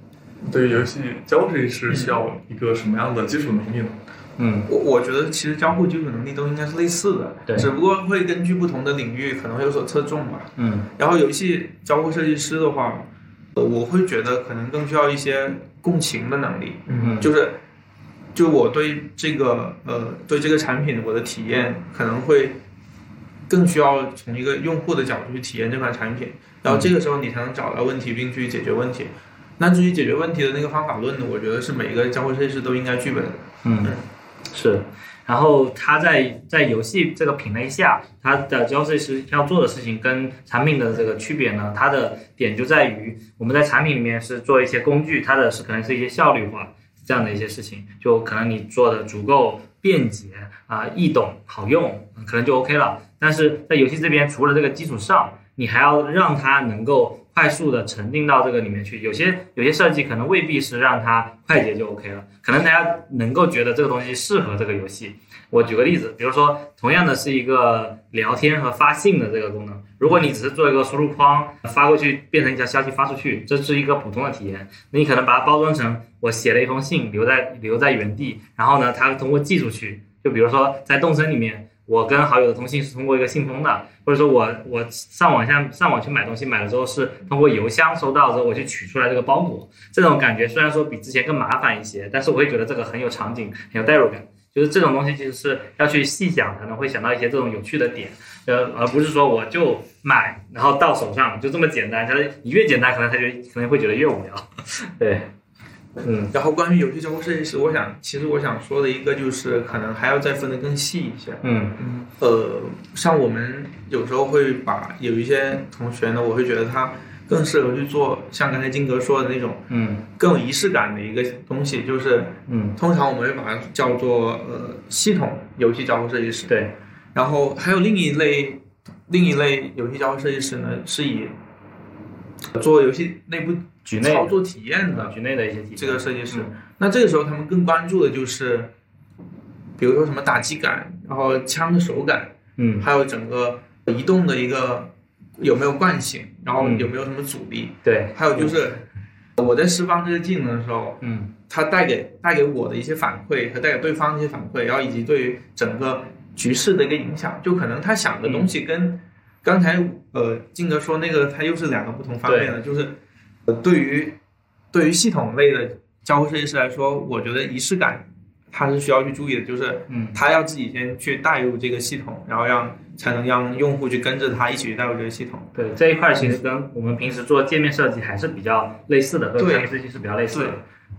E: 对于游戏交互设计师需要一个什么样的基础能力呢？
A: 嗯
F: 我我觉得其实交互基础能力都应该是类似的，
A: 对
F: 只不过会根据不同的领域可能会有所侧重吧。
A: 嗯
F: 然后游戏交互设计师的话，呃我会觉得可能更需要一些共情的能力，
A: 嗯
F: 就是就我对这个呃对这个产品我的体验可能会更需要从一个用户的角度去体验这款产品，然后这个时候你才能找到问题并去解决问题。那至于解决问题的那个方法论呢，我觉得是每一个交互设计师都应该具备的。
A: 嗯，是。然后他在在游戏这个品类下，他的交互设计师要做的事情跟产品的这个区别呢，它的点就在于我们在产品里面是做一些工具，它的是可能是一些效率化这样的一些事情，就可能你做的足够便捷啊、易懂、好用，可能就 OK 了。但是在游戏这边，除了这个基础上，你还要让它能够快速的沉浸到这个里面去。有些有些设计可能未必是让它快捷就 OK 了，可能大家能够觉得这个东西适合这个游戏。我举个例子，比如说同样的是一个聊天和发信的这个功能，如果你只是做一个输入框发过去，变成一条消息发出去，这是一个普通的体验。那你可能把它包装成我写了一封信留在留在原地，然后呢，它通过寄出去，就比如说在动森里面。我跟好友的通信是通过一个信封的，或者说我我上网下上网去买东西，买了之后是通过邮箱收到之后，我去取出来这个包裹。这种感觉虽然说比之前更麻烦一些，但是我会觉得这个很有场景，很有代入感。就是这种东西其实是要去细想，才能会想到一些这种有趣的点，呃，而不是说我就买然后到手上就这么简单。它你越简单，可能他就可能会觉得越无聊。*laughs* 对，嗯。
F: 然后关于游戏交互设计师，我想其实我想说的一个就是可能还要再分得更细一些。
A: 嗯。
F: 呃，像我们有时候会把有一些同学呢，我会觉得他更适合去做像刚才金哥说的那种
A: 嗯。
F: 更有仪式感的一个东西，就是
A: 嗯，
F: 通常我们会把它叫做呃系统游戏交互设计师。
A: 对，
F: 然后还有另一类另一类游戏交互设计师呢，是以做游戏内部
A: 局内
F: 操作体验的
A: 局内的一些体
F: 这个设计师。
A: 嗯。
F: 那这个时候他们更关注的就是，比如说什么打击感，然后枪的手感，
A: 嗯。
F: 还有整个移动的一个有没有惯性，然后
A: 嗯。
F: 有没有什么阻力，
A: 对，
F: 还有就是我在释放这个技能的时候，
A: 嗯。
F: 它带给带给我的一些反馈和带给对方的一些反馈，然后以及对于整个局势的一个影响，就可能他想的东西跟刚才呃金哥说那个，他又是两个不同方面的，就是呃对于对于系统类的交互设计师来说，我觉得仪式感他是需要去注意的，就是
A: 嗯
F: 他要自己先去带入这个系统，然后让才能让用户去跟着他一起去带入这个系统。
A: 对这一块其实跟我们平时做界面设计还是比较类似的，和
F: 对
A: 设计是比较类似的。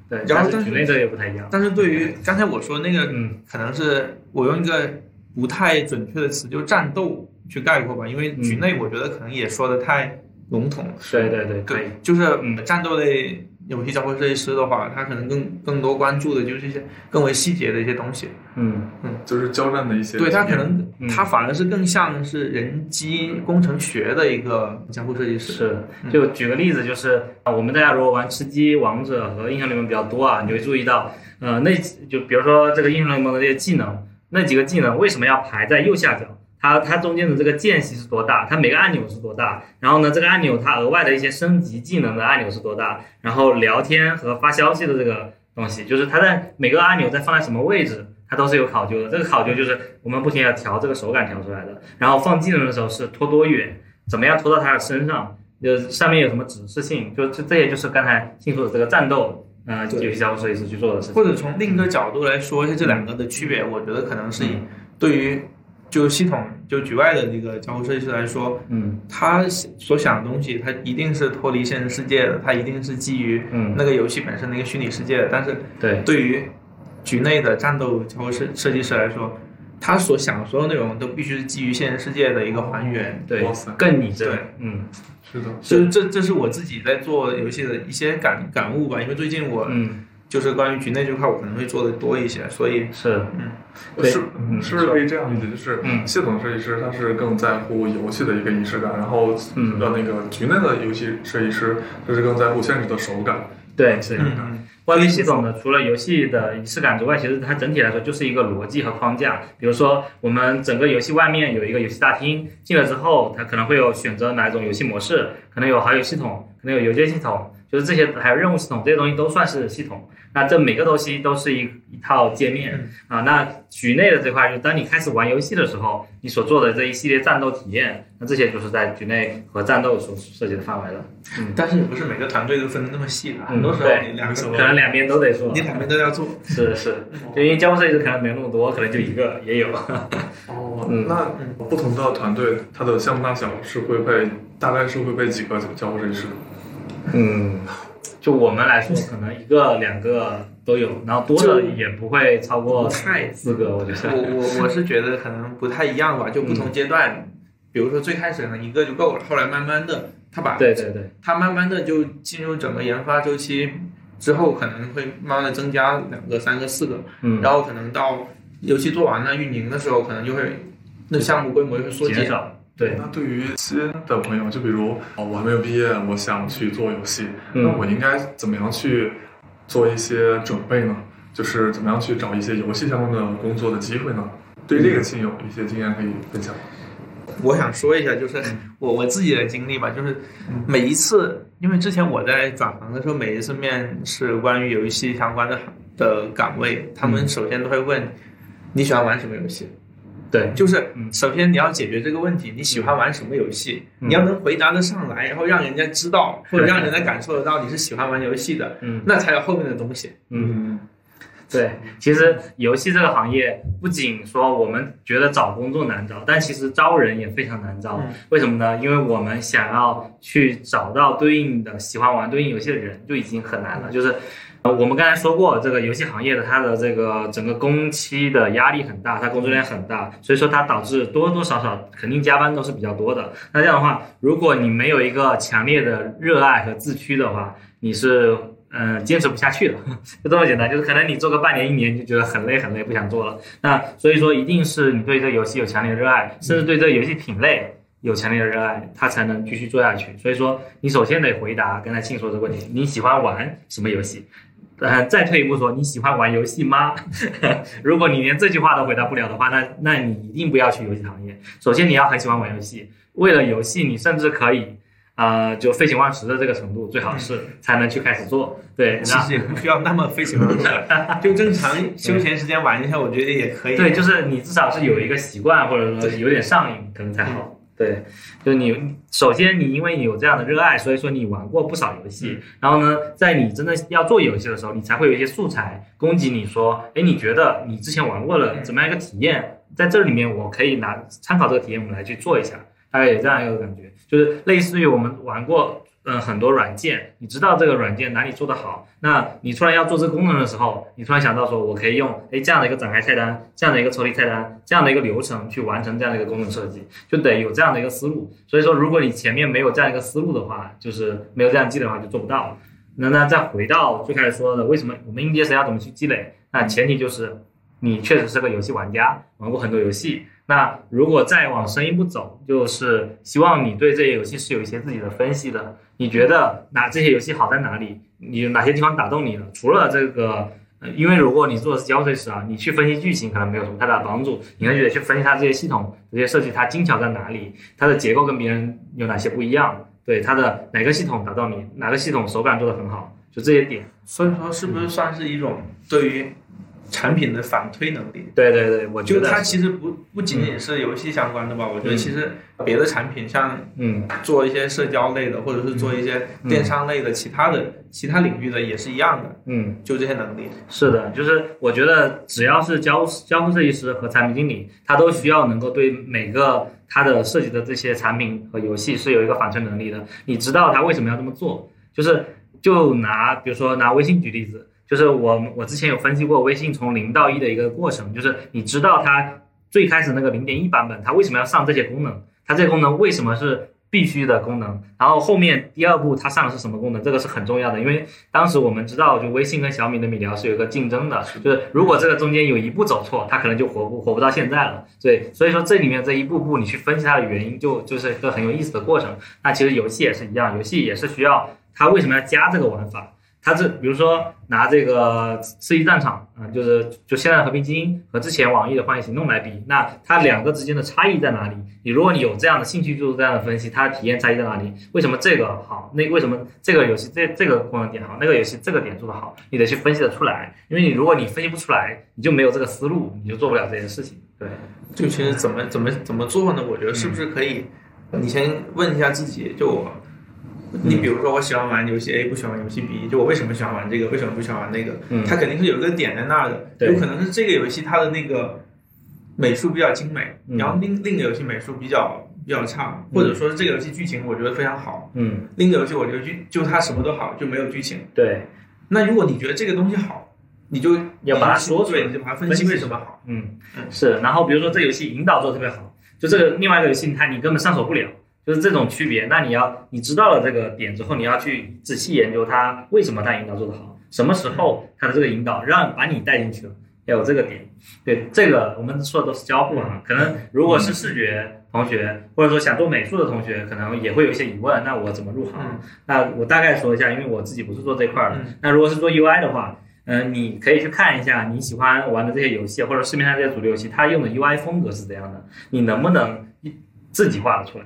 A: 对，
F: 然后但是
A: 内这个又不太一样。
F: 但是对于刚才我说那个
A: 嗯
F: 可能是我用一个不太准确的词，就战斗去概括吧，因为局内我觉得可能也说的太笼统了。
A: 对对对。
F: 就是
A: 嗯
F: 战斗类游戏交互设计师的话，他可能更更多关注的就是一些更为细节的一些东西。
A: 嗯嗯
E: 就是交战的一些
F: 对他可能
A: 嗯
F: 他反而是更像是人机工程学的一个交互设计师。
A: 是，就举个例子，就是啊，我们大家如果玩吃鸡、王者和英雄联盟比较多啊，你会注意到，呃，那就比如说这个英雄联盟的这些技能，那几个技能为什么要排在右下角？它它中间的这个间隙是多大？它每个按钮是多大？然后呢，这个按钮它额外的一些升级技能的按钮是多大？然后聊天和发消息的这个东西，就是它在每个按钮在放在什么位置，它都是有考究的。这个考究就是我们不停要调这个手感调出来的，然后放技能的时候是拖多远，怎么样拖到它的身上，就是上面有什么指示性，就这这些就是刚才信说的这个战斗，呃，
F: 对
A: 游戏交互设计师去做的事情。
F: 或者从另一个角度来说一下这两个的区别，我觉得可能是以对于就系统就局外的这个交互设计师来说，
A: 嗯。
F: 他所想的东西，他一定是脱离现实世界的，他一定是基于
A: 嗯，
F: 那个游戏本身的一个虚拟世界的。但是
A: 对，
F: 对于局内的战斗交互设设计师来说，他所想的所有内容都必须是基于现实世界的一个还原。
A: 对，更拟真。嗯。
E: 是的，
F: 就是这这是我自己在做游戏的一些感感悟吧，因为最近我
A: 嗯，
F: 就是关于局内这块，我可能会做的多一些，所以
A: 是，嗯
E: 是
A: 嗯
E: 是不是可以这样理解？就是
A: 嗯
E: 系统设计师他是更在乎游戏的一个仪式感，然后
A: 嗯
E: 呃那个局内的游戏设计师就是更在乎现实的手感。
A: 对，是。
F: 嗯
A: 关于系统的，除了游戏的仪式感之外，其实它整体来说就是一个逻辑和框架。比如说，我们整个游戏外面有一个游戏大厅，进了之后，它可能会有选择哪一种游戏模式，可能有好友系统，可能有邮件系统，就是这些还有任务系统这些东西都算是系统。那这每个东西都是一一套界面啊。那局内的这块，就当你开始玩游戏的时候，你所做的这一系列战斗体验，那这些就是在局内和战斗所涉及的范围了。
F: 嗯但是也不是每个团队都分的那么细的，很多时候两个
A: 可能两边都得做
F: 你。两边都要做。
A: 是是，就因为交互设计师可能没那么多，可能就一个也有。
E: 哦 *laughs*
A: 嗯
E: 那不同的团队它的项目大小是会被大概是会被几个交互设计师？
A: 嗯，就我们来说，可能一个两个都有，然后多了也不会超过
F: 太
A: 四个，我觉
F: 我
A: 得。
F: 我我我是觉得可能不太一样吧，就不同阶段，比如说最开始可能一个就够了，后来慢慢的他把
A: 对对对，
F: 他慢慢的就进入整个研发周期之后，可能会慢慢的增加两个、三个、四个，
A: 嗯，
F: 然后可能到游戏做完了运营的时候，可能就会那项目规模就会缩减。
A: 对，
E: 那对于新的朋友，就比如哦，我还没有毕业，我想去做游戏，
A: 嗯
E: 那我应该怎么样去做一些准备呢？就是怎么样去找一些游戏相关的工作的机会呢？对于这个亲有一些经验可以分享吗。
F: 我想说一下，就是 *laughs* 我我自己的经历吧，就是每一次，因为之前我在转行的时候，每一次面试关于游戏相关的的岗位，他们首先都会问你喜欢玩什么游戏。
A: 对，
F: 就是
A: 嗯
F: 首先你要解决这个问题，你喜欢玩什么游戏？
A: 嗯
F: 你要能回答得上来，然后让人家知道，或者让人家感受得到你是喜欢玩游戏的，
A: 嗯
F: 那才有后面的东西。
A: 嗯，对，其实游戏这个行业不仅说我们觉得找工作难找，但其实招人也非常难招。
F: 嗯
A: 为什么呢？因为我们想要去找到对应的喜欢玩对应游戏的人就已经很难了。就是，呃，我们刚才说过，这个游戏行业的它的这个整个工期的压力很大，它工作量很大，所以说它导致多多少少肯定加班都是比较多的。那这样的话，如果你没有一个强烈的热爱和自驱的话，你是嗯、呃坚持不下去的。*laughs* 就这么简单，就是可能你做个半年一年就觉得很累很累，不想做了。那所以说，一定是你对这个游戏有强烈的热爱，甚至对这个游戏品类有强烈的热爱，他才能继续做下去。所以说，你首先得回答刚才庆说这个问题：你喜欢玩什么游戏？呃，再退一步说，你喜欢玩游戏吗？*laughs* 如果你连这句话都回答不了的话，那那你一定不要去游戏行业。首先，你要很喜欢玩游戏，为了游戏，你甚至可以。呃，就废寝忘食的这个程度，最好是才能去开始做。对，
F: 其实也不需要那么废寝忘食，就正常休闲时间玩一下，我觉得也可以。
A: 对，就是你至少是有一个习惯，或者说
F: 对
A: 有点上瘾，可能才好。对，就是你首先你因为你有这样的热爱，所以说你玩过不少游戏，然后呢，在你真的要做游戏的时候，你才会有一些素材供给你说，哎，你觉得你之前玩过了怎么样一个体验，在这里面我可以拿参考这个体验，我们来去做一下，大概有这样一个感觉，就是类似于我们玩过。嗯，很多软件，你知道这个软件哪里做得好，那你突然要做这个功能的时候，你突然想到说，我可以用哎这样的一个展开菜单，这样的一个抽离菜单，这样的一个流程去完成这样的一个功能设计，就得有这样的一个思路。所以说，如果你前面没有这样一个思路的话，就是没有这样积累的话，就做不到。那那再回到最开始说的，为什么我们硬件是要怎么去积累？那前提就是你确实是个游戏玩家，玩过很多游戏。那如果再往深一步走，就是希望你对这些游戏是有一些自己的分析的。你觉得哪这些游戏好在哪里？你哪些地方打动你了？除了这个，因为如果你做的是交互设计师啊，你去分析剧情可能没有什么太大的帮助，你还得去分析它这些系统、这些设计它精巧在哪里，它的结构跟别人有哪些不一样，对它的哪个系统打到你，哪个系统手感做得很好，就这些点。
F: 所以说，是不是算是一种对于产品的反推能力。
A: 对对对，我觉得
F: 它其实不不仅仅是游戏相关的吧，我觉得其实别的产品像
A: 嗯
F: 做一些社交类的，或者是做一些电商类的其他的其他领域的也是一样的，
A: 嗯。
F: 就这些能力。
A: 是的，就是我觉得只要是交交互设计师和产品经理，他都需要能够对每个他的设计的这些产品和游戏是有一个反推能力的。你知道他为什么要这么做？就是就拿比如说拿微信举例子，就是我我之前有分析过微信从零到一的一个过程，就是你知道它最开始那个零点一版本，它为什么要上这些功能？它这些功能为什么是必须的功能？然后后面第二步它上的是什么功能？这个是很重要的，因为当时我们知道，就微信跟小米的米聊是有一个竞争的，就是如果这个中间有一步走错，它可能就活不活不到现在了。对，所以说这里面这一步步你去分析它的原因，就就是一个很有意思的过程。那其实游戏也是一样，游戏也是需要它为什么要加这个玩法？它这比如说拿这个《刺激战场》啊、就是就现在的《和平精英》和之前网易的《荒野行动》来比，那它两个之间的差异在哪里？你如果你有这样的兴趣，做这样的分析，它的体验差异在哪里？为什么这个好？那为什么这个游戏这这个功能点好？那个游戏这个点做的好？你得去分析得出来，因为你如果你分析不出来，你就没有这个思路，你就做不了这件事情。对，
F: 就其实怎么怎么怎么做呢？我觉得是不是可以，你先问一下自己，就我，你比如说我喜欢玩游戏 A，不喜欢游戏 B，就我为什么喜欢玩这个，为什么不喜欢玩那个？
A: 嗯。
F: 它肯定是有一个点在那儿的，
A: 对。
F: 有可能是这个游戏它的那个美术比较精美，
A: 嗯。
F: 然后另另一个游戏美术比较比较差，或者说是这个游戏剧情我觉得非常好，
A: 嗯，
F: 另一个游戏我觉得剧就它什么都好，就没有剧情。
A: 对，
F: 那如果你觉得这个东西好，你就
A: 要把它说出来，
F: 你就把它分析为什么好。
A: 嗯。
F: 嗯，
A: 是。然后比如说这游戏引导做的特别好，就这个另外一个游戏它你根本上手不了，就是这种区别。那你要你知道了这个点之后，你要去仔细研究它为什么它引导做得好，什么时候它的这个引导让把你带进去了，要有这个点。对，这个我们说的都是交互啊，可能如果是视觉同学，或者说想做美术的同学，可能也会有一些疑问，那我怎么入行？
F: 嗯
A: 那我大概说一下，因为我自己不是做这块儿的。
F: 嗯
A: 那如果是做 UI 的话，嗯、你可以去看一下你喜欢玩的这些游戏，或者市面上这些主流游戏，它用的 UI 风格是怎样的，你能不能自己画得出来？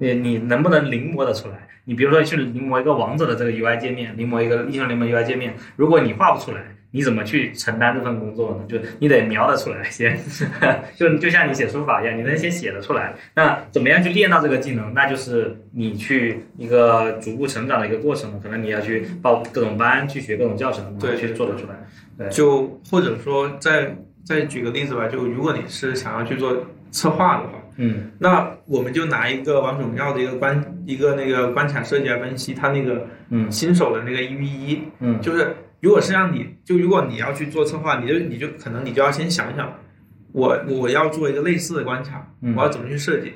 A: 你你能不能临摹的出来？你比如说去临摹一个王者的这个 UI 界面，临摹一个英雄联盟 UI 界面，如果你画不出来，你怎么去承担这份工作呢？就你得描得出来先，*laughs* 就就像你写书法一样，你能先写得出来。那怎么样去练到这个技能？那就是你去一个逐步成长的一个过程了。可能你要去报各种班，去学各种教程，
F: 对
A: 去做得出来。对
F: 就或者说再再举个例子吧，就如果你是想要去做策划的话，
A: 嗯。
F: 那我们就拿一个王者荣耀的一个关一个那个关卡设计来分析它那个
A: 嗯。
F: 新手的那个一 v 一，
A: 嗯。
F: 就是如果是让你就如果你要去做策划，你就你就可能你就要先想想，我我要做一个类似的关卡，
A: 嗯。
F: 我要怎么去设计。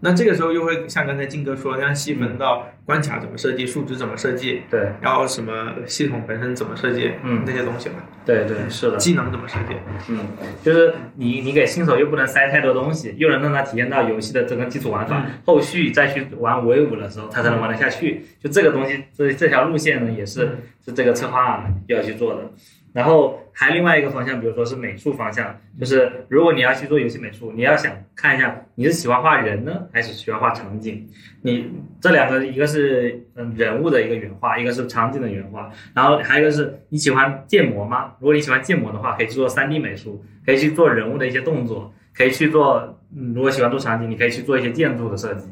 F: 那这个时候又会像刚才金哥说的那样细分到关卡怎么设计、数值怎么设计，
A: 对
F: 然后什么系统本身怎么设计，
A: 嗯
F: 那些东西吧，
A: 对对，是的。
F: 技能怎么设计，
A: 嗯，就是你你给新手又不能塞太多东西，又能让他体验到游戏的整个基础玩法，后续再去玩 V 五的时候，他才能玩得下去。就这个东西，这这条路线呢，也是是这个策划要去做的。然后还另外一个方向，比如说是美术方向，就是如果你要去做游戏美术，你要想看一下你是喜欢画人呢，还是喜欢画场景。你这两个，一个是嗯人物的一个原画，一个是场景的原画，然后还有一个是你喜欢建模吗？如果你喜欢建模的话，可以去做 3D 美术，可以去做人物的一些动作，可以去做嗯，如果喜欢做场景，你可以去做一些建筑的设计，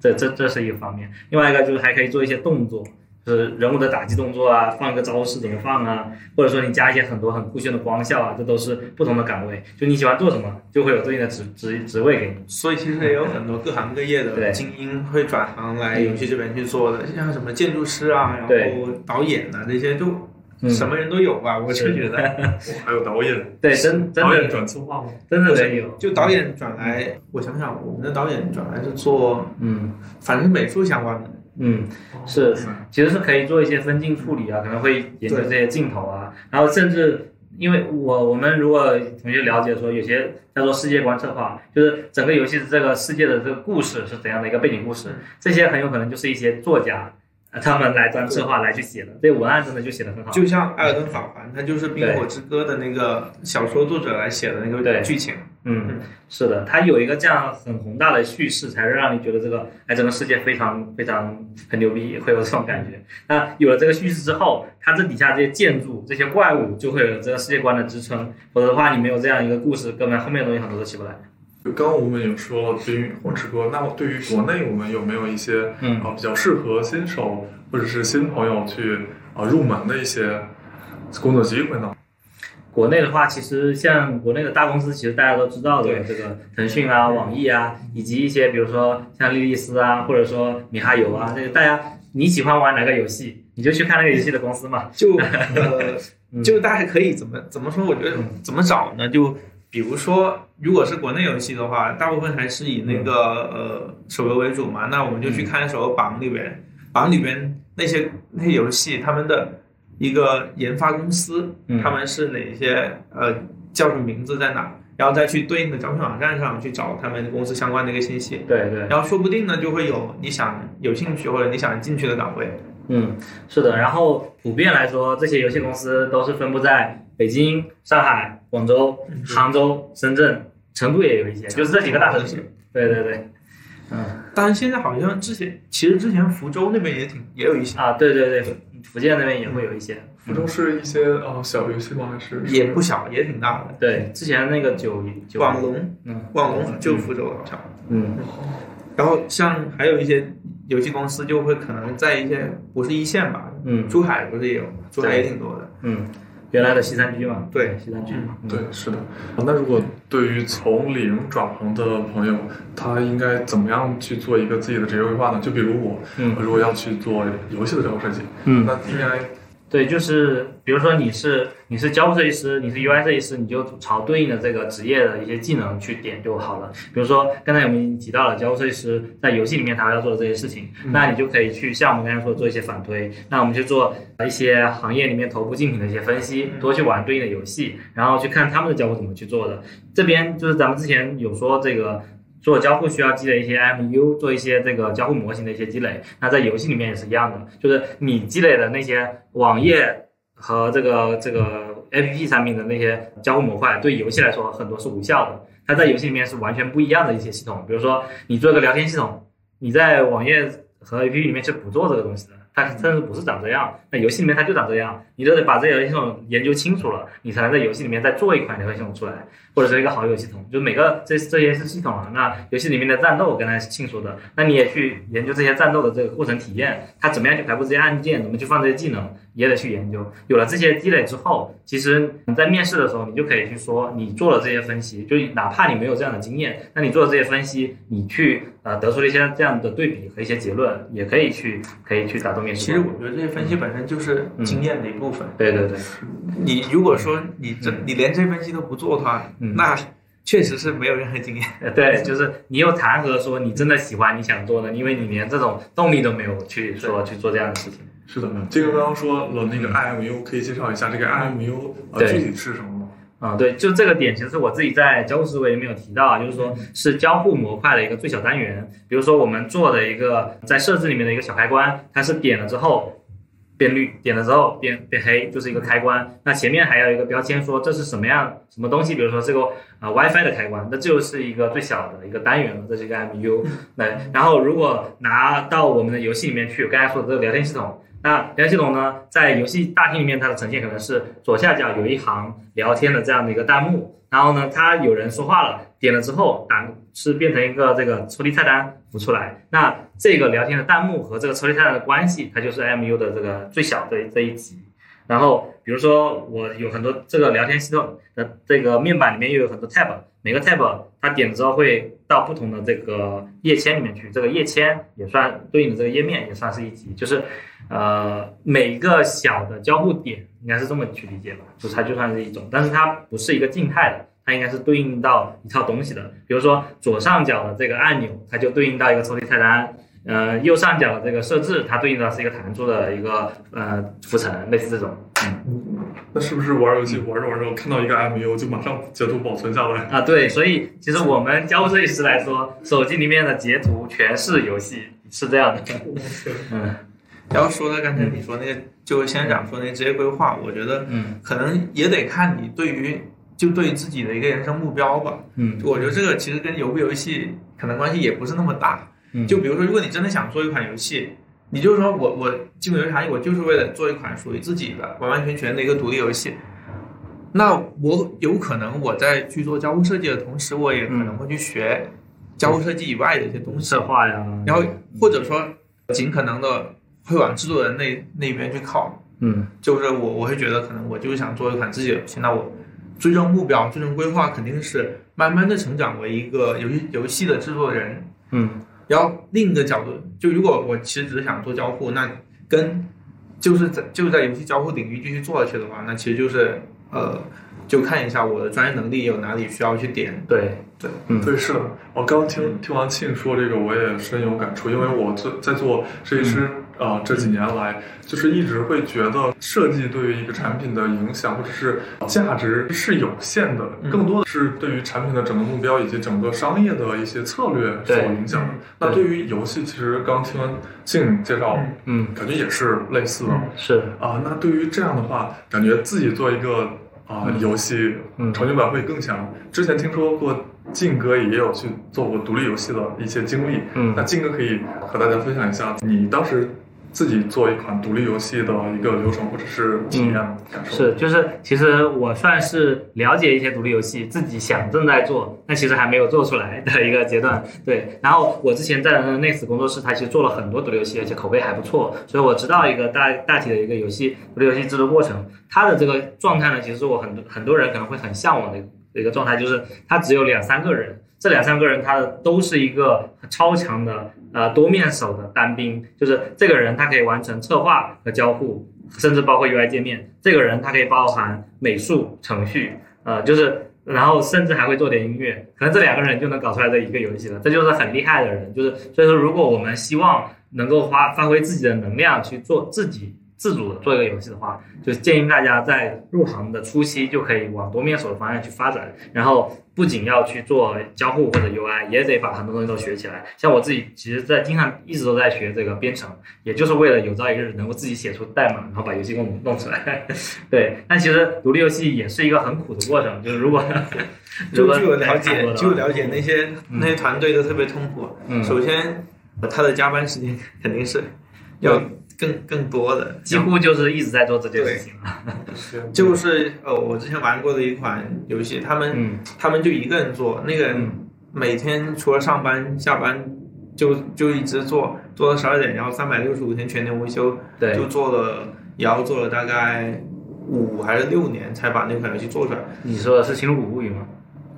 A: 这这这是一个方面。另外一个就是还可以做一些动作。就是人物的打击动作啊，放一个招式怎么放啊，或者说你加一些很多很酷炫的光效啊，这都是不同的岗位。就你喜欢做什么，就会有对应的职职职位给你。
F: 所以其实也有很多各行各业的精英会转行来游戏这边去做的，像什么建筑师啊，然后导演啊这些，就
A: 嗯
F: 什么人都有吧，我就觉得。*laughs*
E: 还有导演，
A: 对，真真
E: 导演
A: 的
E: 转策划吗？
A: 真的得有。
F: 就导演转来，我想想，我们的导演转来是做，
A: 嗯
F: 反正是美术相关的。
A: 嗯，是，其实是可以做一些分镜处理啊，可能会研究这些镜头啊，然后甚至因为我我们如果同学了解说，有些叫做世界观策划，就是整个游戏的这个世界的这个故事是怎样的一个背景故事，这些很有可能就是一些作家他们来当策划来去写的，这个文案真的就写的很好。
F: 就像《艾尔登法环》，它就是《冰火之歌》的那个小说作者来写的那个
A: 对
F: 剧情。
A: 嗯，是的，它有一个这样很宏大的叙事，才会让你觉得这个哎，整个世界非常非常很牛逼，会有这种感觉。那有了这个叙事之后，它这底下这些建筑、这些怪物就会有这个世界观的支撑，否则的话，你没有这样一个故事，根本后面的东西很多都起不来。
E: 刚刚我们也说了《冰与火之歌》，那么对于国内，我们有没有一些
A: 嗯
E: 啊比较适合新手或者是新朋友去啊入门的一些工作机会呢？
A: 国内的话，其实像国内的大公司，其实大家都知道的，这个腾讯啊、网易啊，以及一些比如说像莉莉丝啊，或者说米哈游啊，这个大家你喜欢玩哪个游戏，你就去看那个游戏的公司嘛。
F: 就呃，*laughs* 就大家可以怎么怎么说？我觉得怎么找呢？就比如说，如果是国内游戏的话，大部分还是以那个呃手游为主嘛。那我们就去看手游榜里边，榜里边那些那些游戏，他们的一个研发公司，
A: 嗯
F: 他们是哪些呃叫什么名字在哪，然后再去对应的招聘网站上去找他们公司相关的一个信息。
A: 对对，
F: 然后说不定呢，就会有你想有兴趣或者你想进去的岗位。
A: 嗯，是的。然后普遍来说，这些游戏公司都是分布在北京、上海、广州、杭州、深圳、成都也有一些，就是这几个大城市。对对对，嗯
F: 当然现在好像之前其实之前福州那边也挺也有一些。
A: 啊，对对对，福建那边也会有一些。
E: 福州是一些哦小游戏吗？还是
F: 也不小，也挺大的。
A: 对，之前那个九九
F: 网龙，
A: 嗯
F: 网龙就福州好像。
A: 嗯
F: 然后像还有一些游戏公司就会可能在一些不是一线吧，
A: 嗯
F: 珠海不是也有，珠海也挺多的。
A: 嗯，原来的西三居嘛，
F: 对。
A: 西三居，嗯。
E: 对，是的。啊那如果对于从零转行的朋友，他应该怎么样去做一个自己的职业规划呢？就比如我，
A: 嗯。
E: 如果要去做游戏的交互设计，
A: 嗯。
E: 那应该
A: 对，就是比如说你是你是交互设计师，你是 UI 设计师，你就朝对应的这个职业的一些技能去点就好了。比如说刚才我们已经提到了交互设计师在游戏里面他要做的这些事情，那你就可以去像我们刚才说的做一些反推，那我们去做一些行业里面头部竞品的一些分析，多去玩对应的游戏，然后去看他们的交互怎么去做的。这边就是咱们之前有说这个。做交互需要积累一些 IMU，做一些这个交互模型的一些积累。那在游戏里面也是一样的，就是你积累的那些网页和这个这个 APP 产品的那些交互模块，对游戏来说很多是无效的。它在游戏里面是完全不一样的一些系统。比如说，你做一个聊天系统，你在网页和 APP 里面是不做这个东西的，它甚至不是长这样。那游戏里面它就长这样，你都得把这个游戏系统研究清楚了，你才能在游戏里面再做一款聊天系统出来，或者是一个好友系统。就每个这这些是系统啊，那游戏里面的战斗跟它是清楚的，那你也去研究这些战斗的这个过程体验，它怎么样去排布这些按键，怎么去放这些技能，也得去研究。有了这些积累之后，其实你在面试的时候，你就可以去说你做了这些分析，就哪怕你没有这样的经验，那你做了这些分析，你去呃得出了一些这样的对比和一些结论，也可以去可以去打动面试
F: 其实。我觉得这些分析本身就是经验的一部分。
A: 对对对，
F: 你如果说你这你连这分析都不做的话，
A: 嗯
F: 那确实是没有任何经验。
A: 呃对，就是你又谈何说你真的喜欢你想做的，因为你连这种动力都没有去说去做这样的事情。
E: 是的。这个刚刚说了那个 IMU，可以介绍一下这个 IMU 呃具体是什么吗？
A: 啊、对，就这个点，其实我自己在交互思维里面有提到啊，就是说是交互模块的一个最小单元。比如说我们做的一个在设置里面的一个小开关，它是点了之后变绿，点了之后变变黑，就是一个开关。那前面还有一个标签说这是什么样什么东西，比如说这个呃 WiFi 的开关，那就是一个最小的一个单元了，这是一个 MU。*laughs* 那然后如果拿到我们的游戏里面去，刚才说的这个聊天系统。那聊天系统呢，在游戏大厅里面，它的呈现可能是左下角有一行聊天的这样的一个弹幕，然后呢，它有人说话了，点了之后，弹是变成一个这个抽屉菜单浮出来。那这个聊天的弹幕和这个抽屉菜单的关系，它就是 MU 的这个最小的这一级。然后比如说我有很多这个聊天系统的这个面板里面又有很多 tab，每个 tab 它点了之后会到不同的这个页签里面去，这个页签也算对应的这个页面也算是一级，就是呃每一个小的交互点应该是这么去理解吧，就它就算是一种，但是它不是一个静态的。它应该是对应到一套东西的，比如说左上角的这个按钮，它就对应到一个抽屉菜单，呃，右上角的这个设置，它对应的是一个弹出的一个呃浮层，类似这种。
E: 嗯 *laughs* 那是不是玩游戏玩着玩着看到一个 MU 就马上截图保存下来？
A: 啊，对，所以其实我们交互设计师来说，手机里面的截图全是游戏，是这样的。嗯，
F: 然后说到刚才你说那个，就先讲说那职业规划，我觉得
A: 嗯
F: 可能也得看你对于就对自己的一个人生目标吧。
A: 嗯
F: 我觉得这个其实跟游不游戏可能关系也不是那么大。
A: 嗯，
F: 就比如说，如果你真的想做一款游戏，你就是说我我进入游戏行业，我就是为了做一款属于自己的完完全全的一个独立游戏。那我有可能我在去做交互设计的同时，我也可能会去学交互设计以外的一些东西
A: 策，划呀，
F: 然后或者说尽可能的会往制作人那那边去靠。
A: 嗯
F: 就是我我会觉得可能我就是想做一款自己的游戏，那我最终目标、最终规划肯定是慢慢的成长为一个游戏游戏的制作人。
A: 嗯
F: 然后另一个角度，就如果我其实只是想做交互，那跟就是在就是在游戏交互领域继续做下去的话，那其实就是呃，就看一下我的专业能力有哪里需要去点。
A: 对
F: 对，
A: 嗯。
E: 对，是的，我刚听听完庆说这个，我也深有感触，因为我做在做设计师啊、这几年来，就是一直会觉得设计对于一个产品的影响或者是价值是有限的，
F: 嗯
E: 更多的是对于产品的整个目标以及整个商业的一些策略所
A: 对
E: 影响的。那对于游戏，其实刚听完静介绍，
A: 嗯
E: 感觉也是类似的。
A: 是
E: 啊，那对于这样的话，感觉自己做一个啊、游戏，
A: 嗯
E: 成就感会更强。之前听说过晋哥也有去做过独立游戏的一些经历，
A: 嗯
E: 那晋哥可以和大家分享一下你当时自己做一款独立游戏的一个流程或者是体验感受。
A: 是，就是其实我算是了解一些独立游戏，自己想正在做，但其实还没有做出来的一个阶段。对，然后我之前在的那 Next 工作室，它其实做了很多独立游戏，而且口碑还不错，所以我知道一个大大体的一个游戏独立游戏制作过程。它的这个状态呢，其实是我很多很多人可能会很向往的一个状态，就是它只有两三个人。这两三个人，他的都是一个超强的呃多面手的单兵，就是这个人他可以完成策划和交互，甚至包括 UI 界面。这个人他可以包含美术、程序，呃，就是然后甚至还会做点音乐，可能这两个人就能搞出来这一个游戏了，这就是很厉害的人。就是所以说，如果我们希望能够发发挥自己的能量去做自己自主的做一个游戏的话，就建议大家在入行的初期就可以往多面手的方向去发展，然后不仅要去做交互或者 UI，也得把很多东西都学起来。像我自己，其实在经常一直都在学这个编程，也就是为了有朝一日能够自己写出代码，然后把游戏给我们弄出来。*laughs* 对，但其实独立游戏也是一个很苦的过程，就是如果 *laughs*
F: 就据我了解，
A: 多的
F: 据我了解，那些那些团队都特别痛苦。
A: 嗯
F: 首先，他的加班时间肯定是要更更多的，
A: 几乎就是一直在做这件事情了。*laughs*
F: 就是呃，我之前玩过的一款游戏，他们、
A: 嗯
F: 他们就一个人做，那个人
A: 嗯
F: 每天除了上班下班就就一直做，做到十二点，然后三百六十五天全年无休，
A: 对
F: 就做了，然后做了大概五还是六年才把那款游戏做出来。
A: 你说的是《星露谷物语》吗？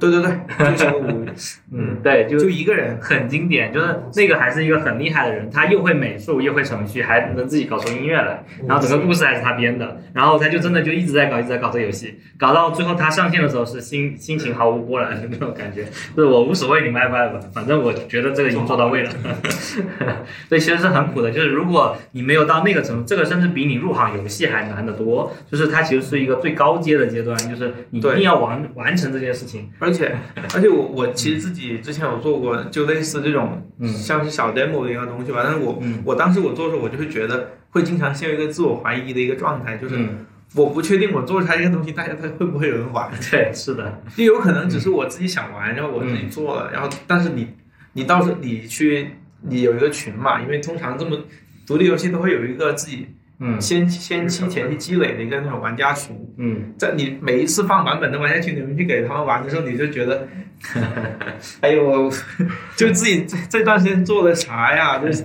F: 对对对，就是五，
A: 嗯，对，就
F: 就一个人。
A: 很经典，就是那个还是一个很厉害的人，他又会美术，又会程序，还能自己搞出音乐来，然后整个故事还是他编的，然后他就真的就一直在搞，一直在搞这个游戏，搞到最后他上线的时候是心心情毫无波澜的那种感觉，就是我无所谓你们爱不爱吧，反正我觉得这个已经做到位了，*laughs* 所以其实是很苦的，就是如果你没有到那个程度，这个甚至比你入行游戏还难得多，就是它其实是一个最高阶的阶段，就是你一定要完完成这件事情，
F: 而且而且我我其实自己之前有做过，就类似这种
A: 嗯
F: 像是小 demo 的一个东西吧。但是我、
A: 嗯
F: 我当时我做的时候，我就会觉得会经常陷入一个自我怀疑的一个状态，就是
A: 嗯，
F: 我不确定我做出来这个东西，大家他会不会有人玩？
A: 对，是的，
F: 就有可能只是我自己想玩，然后我自己做了，然后但是你你到时候你去你有一个群嘛，因为通常这么独立游戏都会有一个自己
A: 嗯
F: 先先期前期积累的一个那种玩家群，
A: 嗯。
F: 在你每一次放版本的玩家群里面去给他们玩的时候，你就觉得，*laughs* 哎呦，*laughs* 就自己这这段时间做的啥呀？就是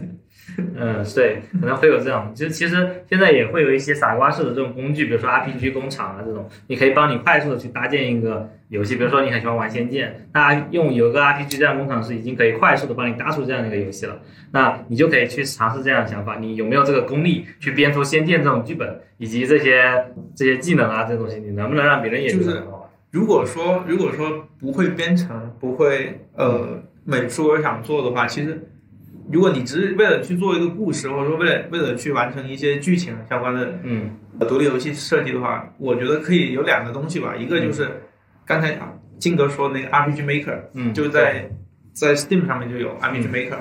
F: *laughs*
A: 嗯，对，可能会有这种。其实其实现在也会有一些傻瓜式的这种工具，比如说 RPG 工厂啊这种，你可以帮你快速的去搭建一个游戏。比如说你很喜欢玩《仙剑》，那用有个 RPG 这样工厂是已经可以快速的帮你搭出这样的一个游戏了。那你就可以去尝试这样的想法，你有没有这个功力去编出《仙剑》这种剧本，以及这些这些技能啊这些东西，你能不能让别人也觉得很好玩？
F: 如果说如果说不会编程，不会呃美术而想做的话，其实如果你只是为了去做一个故事，或者说为了为了去完成一些剧情相关的
A: 嗯。
F: 呃独立游戏设计的话，我觉得可以有两个东西吧，一个就是刚才啊金哥说的那个 RPG Maker，
A: 嗯，
F: 就在在 Steam 上面就有 RPG Maker，、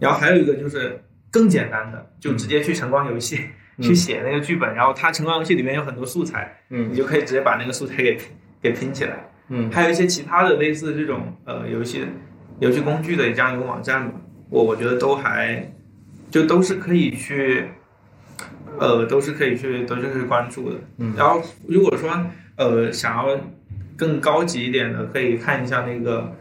F: 然后还有一个就是更简单的，就直接去晨光游戏、
A: 嗯。
F: 去写那个剧本，然后它晨光游戏里面有很多素材，
A: 嗯。
F: 你就可以直接把那个素材给给拼起来。
A: 嗯。
F: 还有一些其他的类似这种呃游戏游戏工具的这样一个网站吧，我我觉得都还就都是可以去呃都是可以去都是可以关注的。
A: 嗯
F: 然后如果说呃想要更高级一点的，可以看一下那个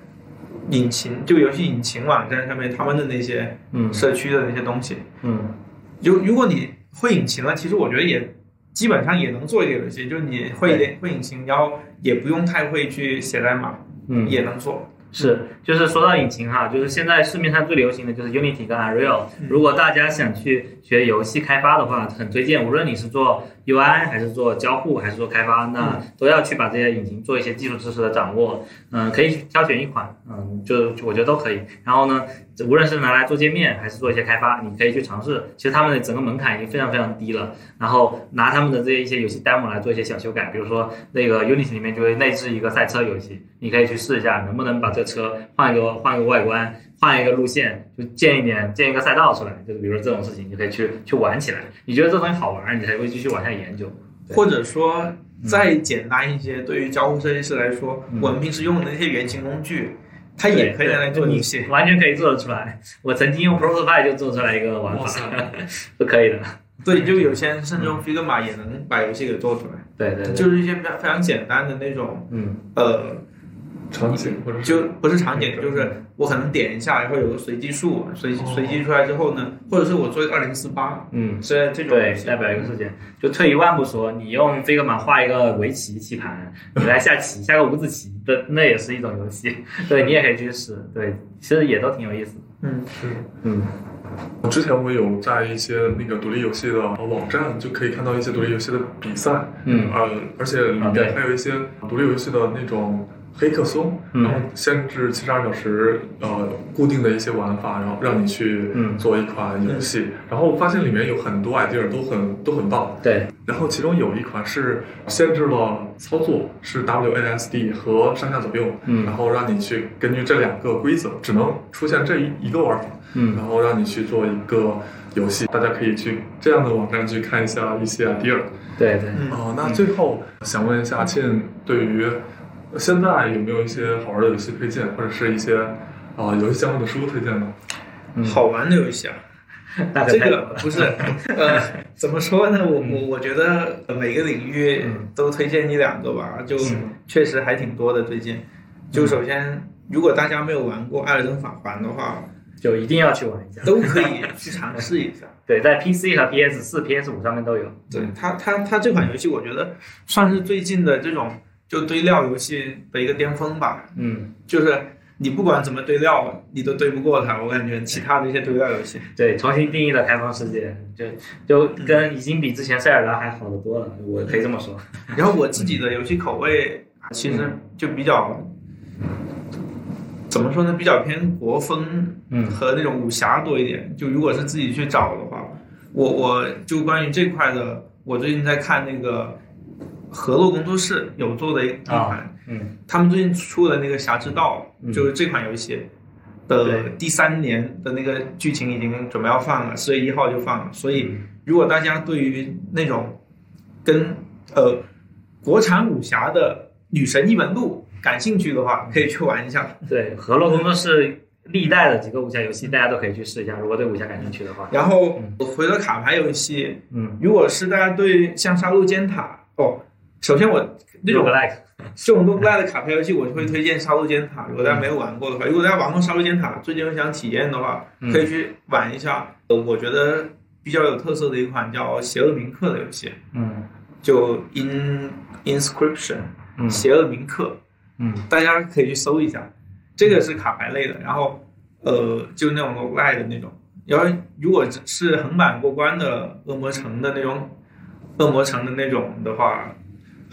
F: 引擎，就游戏引擎网站上面他们的那些
A: 嗯
F: 社区的那些东西。
A: 嗯
F: 就如果你会引擎了，其实我觉得也基本上也能做一个游戏，就是你会会引擎，然后也不用太会去写代码，
A: 嗯，
F: 也能做。
A: 是，就是说到引擎哈，就是现在市面上最流行的就是 Unity 跟 Unreal。如果大家想去学游戏开发的话，很推荐，无论你是做 UI 还是做交互还是做开发，那都要去把这些引擎做一些基础知识的掌握。嗯，可以去挑选一款，嗯，就就我觉得都可以。然后呢，无论是拿来做界面还是做一些开发，你可以去尝试。其实他们的整个门槛已经非常非常低了。然后拿他们的这一些游戏 demo 来做一些小修改，比如说那个 Unity 里面就会内置一个赛车游戏，你可以去试一下能不能把这车换一个换一个外观，换一个路线，就建一点建一个赛道出来，就是比如说这种事情，你可以去去玩起来。你觉得这东西好玩，你才会继续往下研究。
F: 或者说再简单一些，对于交互设计师来说，
A: 嗯
F: 我们平时用的那些原型工具，它也可以拿来做游戏。
A: 完全可以做得出来。我曾经用 Protopie 就做出来一个玩法，是 *laughs* 可以的。
F: 对，就有些人甚至用 Figma 也能把游戏给做出来，
A: 对对对，
F: 就是一些非常非常简单的那种
A: 嗯
F: 呃，
E: 场景或者
F: 就不是场景，就是我可能点一下，然后有个随机数，随
E: 哦
F: 随机出来之后呢，或者是我做一个二零四八，
A: 嗯。
F: 这这种
A: 对，代表一个事件。就退一万步说，你用 Figma 画一个围棋棋盘，你来下棋，下个五子棋，这那也是一种游戏。对你也可以去试，对，其实也都挺有意思的。
F: 嗯
E: 是。
A: 嗯
E: 之前我有在一些那个独立游戏的网站就可以看到一些独立游戏的比赛，
A: 嗯
E: 呃，而且里面还有一些独立游戏的那种黑客松，
A: 嗯
E: 然后限制七十二小时，呃，固定的一些玩法，然后让你去
A: 嗯
E: 做一款游戏。然后我发现里面有很多 idea 都很都很棒，
A: 对，
E: 然后其中有一款是限制了操作，是 WASD 和上下左右，
A: 嗯
E: 然后让你去根据这两个规则，只能出现这一一个玩法，
A: 嗯
E: 然后让你去做一个游戏。大家可以去这样的网站去看一下一些 idea。
A: 对对。
F: 嗯
E: 哦，那最后想问一下沁，对于现在有没有一些好玩的游戏推荐，或者是一些啊、游戏相关的书推荐呢？
A: 嗯
F: 好玩的游戏啊，*laughs* 这个不是，*laughs* 呃，怎么说呢？我我我觉得每个领域
A: 嗯
F: 都推荐一两个吧，就
A: 嗯
F: 确实还挺多的最近。就首先，如果大家没有玩过《艾尔登法环》的话，
A: 就一定要去玩一下。
F: 都可以去尝试一下。*laughs*
A: 对，在 PC 和 PS 四、PS 五上面都有。
F: 对它，它它这款游戏，我觉得算是最近的这种就堆料游戏的一个巅峰吧。
A: 嗯，
F: 就是你不管怎么堆料，你都堆不过它。我感觉其他的一些堆料游戏，
A: 对，重新定义了开放世界，就就跟已经比之前塞尔达还好得多了，我可以这么说。
F: 然后我自己的游戏口味其实就比较，怎么说呢？比较偏国风
A: 嗯
F: 和那种武侠多一点。就如果是自己去找的话，我我就关于这块的，我最近在看那个河洛工作室有做的一一款，
A: 嗯。
F: 他们最近出的那个《侠之道
A: 嗯》，
F: 就是这款游戏的第三年的那个剧情已经准备要放了，四月一号就放了。所以，
A: 嗯。
F: 如果大家对于那种跟呃国产武侠的女神异闻录感兴趣的话，可以去玩一下。
A: 对，河洛工作室历代的几个武侠游戏，大家都可以去试一下。如果对武侠感兴趣的话，
F: 然后
A: 嗯。
F: 回到卡牌游戏，
A: 嗯。
F: 如果是大家对像杀戮尖塔哦，首先我那种
A: like，
F: 这种多不赖的卡牌游戏，我就会推荐《杀戮尖塔》。如果大家没有玩过的话，如果大家玩过《杀戮尖塔》，最近又想体验的话，
A: 嗯
F: 可以去玩一下。呃，我觉得比较有特色的一款叫《邪恶铭刻》的游戏，
A: 嗯
F: 就 In Inscription，
A: 嗯
F: 邪恶铭刻，
A: 嗯
F: 大家可以去搜一下。这个是卡牌类的，然后呃，就那种 roguelike 的那种。然后如果是横版过关的恶魔城的那种，恶魔城的那种的话，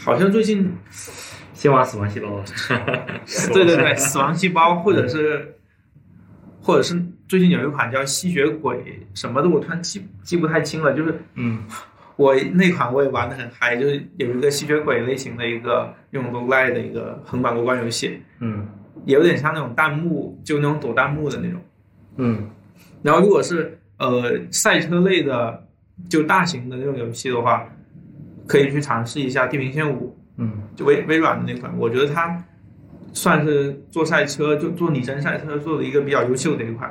F: 好像最近
A: 先玩死亡细胞。*laughs*
F: 对对对，死亡细胞，或者是，或者是最近有一款叫吸血鬼什么的，我突然记记不太清了。就是
A: 嗯
F: 我那款我也玩的很嗨，就是有一个吸血鬼类型的一个用 roguelike 的一个横版过关游戏，
A: 嗯
F: 也有点像那种弹幕，就那种躲弹幕的那种。
A: 嗯
F: 然后如果是呃赛车类的就大型的那种游戏的话，可以去尝试一下《地平线五》，
A: 嗯
F: 就微微软的那款，我觉得它算是做赛车就做拟真赛车做的一个比较优秀的一款。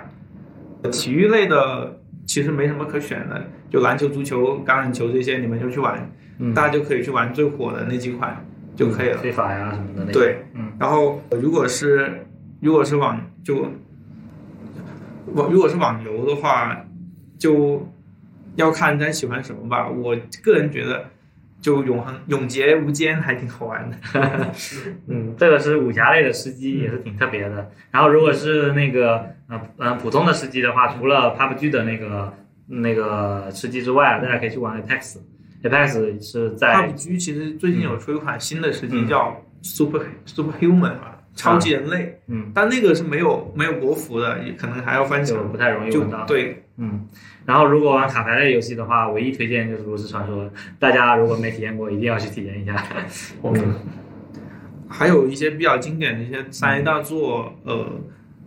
F: 体育类的其实没什么可选的，就篮球、足球、橄榄球这些，你们就去玩，
A: 嗯，
F: 大家就可以去玩最火的那几款就可以了。
A: 非法呀什么的那种。
F: 对，
A: 嗯
F: 然后呃如果是如果是网就网如果是网游的话，就要看大家喜欢什么吧。我个人觉得，就永恒永劫无间还挺好玩的。*laughs*
A: 嗯，这个是武侠类的吃鸡，也是挺特别的。然后如果是那个呃呃普通的吃鸡的话，除了 PUBG 的那个那个吃鸡之外，大家可以去玩 Apex。Apex 是在
F: PUBG 其实最近有出一款新的实机
A: 嗯
F: 叫 Super Superhuman 吧，超级人类，
A: 嗯
F: 但那个是没有没有国服的，也可能还要翻墙
A: 就不。太容易。
F: 对，
A: 嗯，然后如果玩卡牌类游戏的话，唯一推荐就是炉石传说，大家如果没体验过，一定要去体验一下。嗯 *laughs*
F: 还有一些比较经典的一些三 A 大作，呃，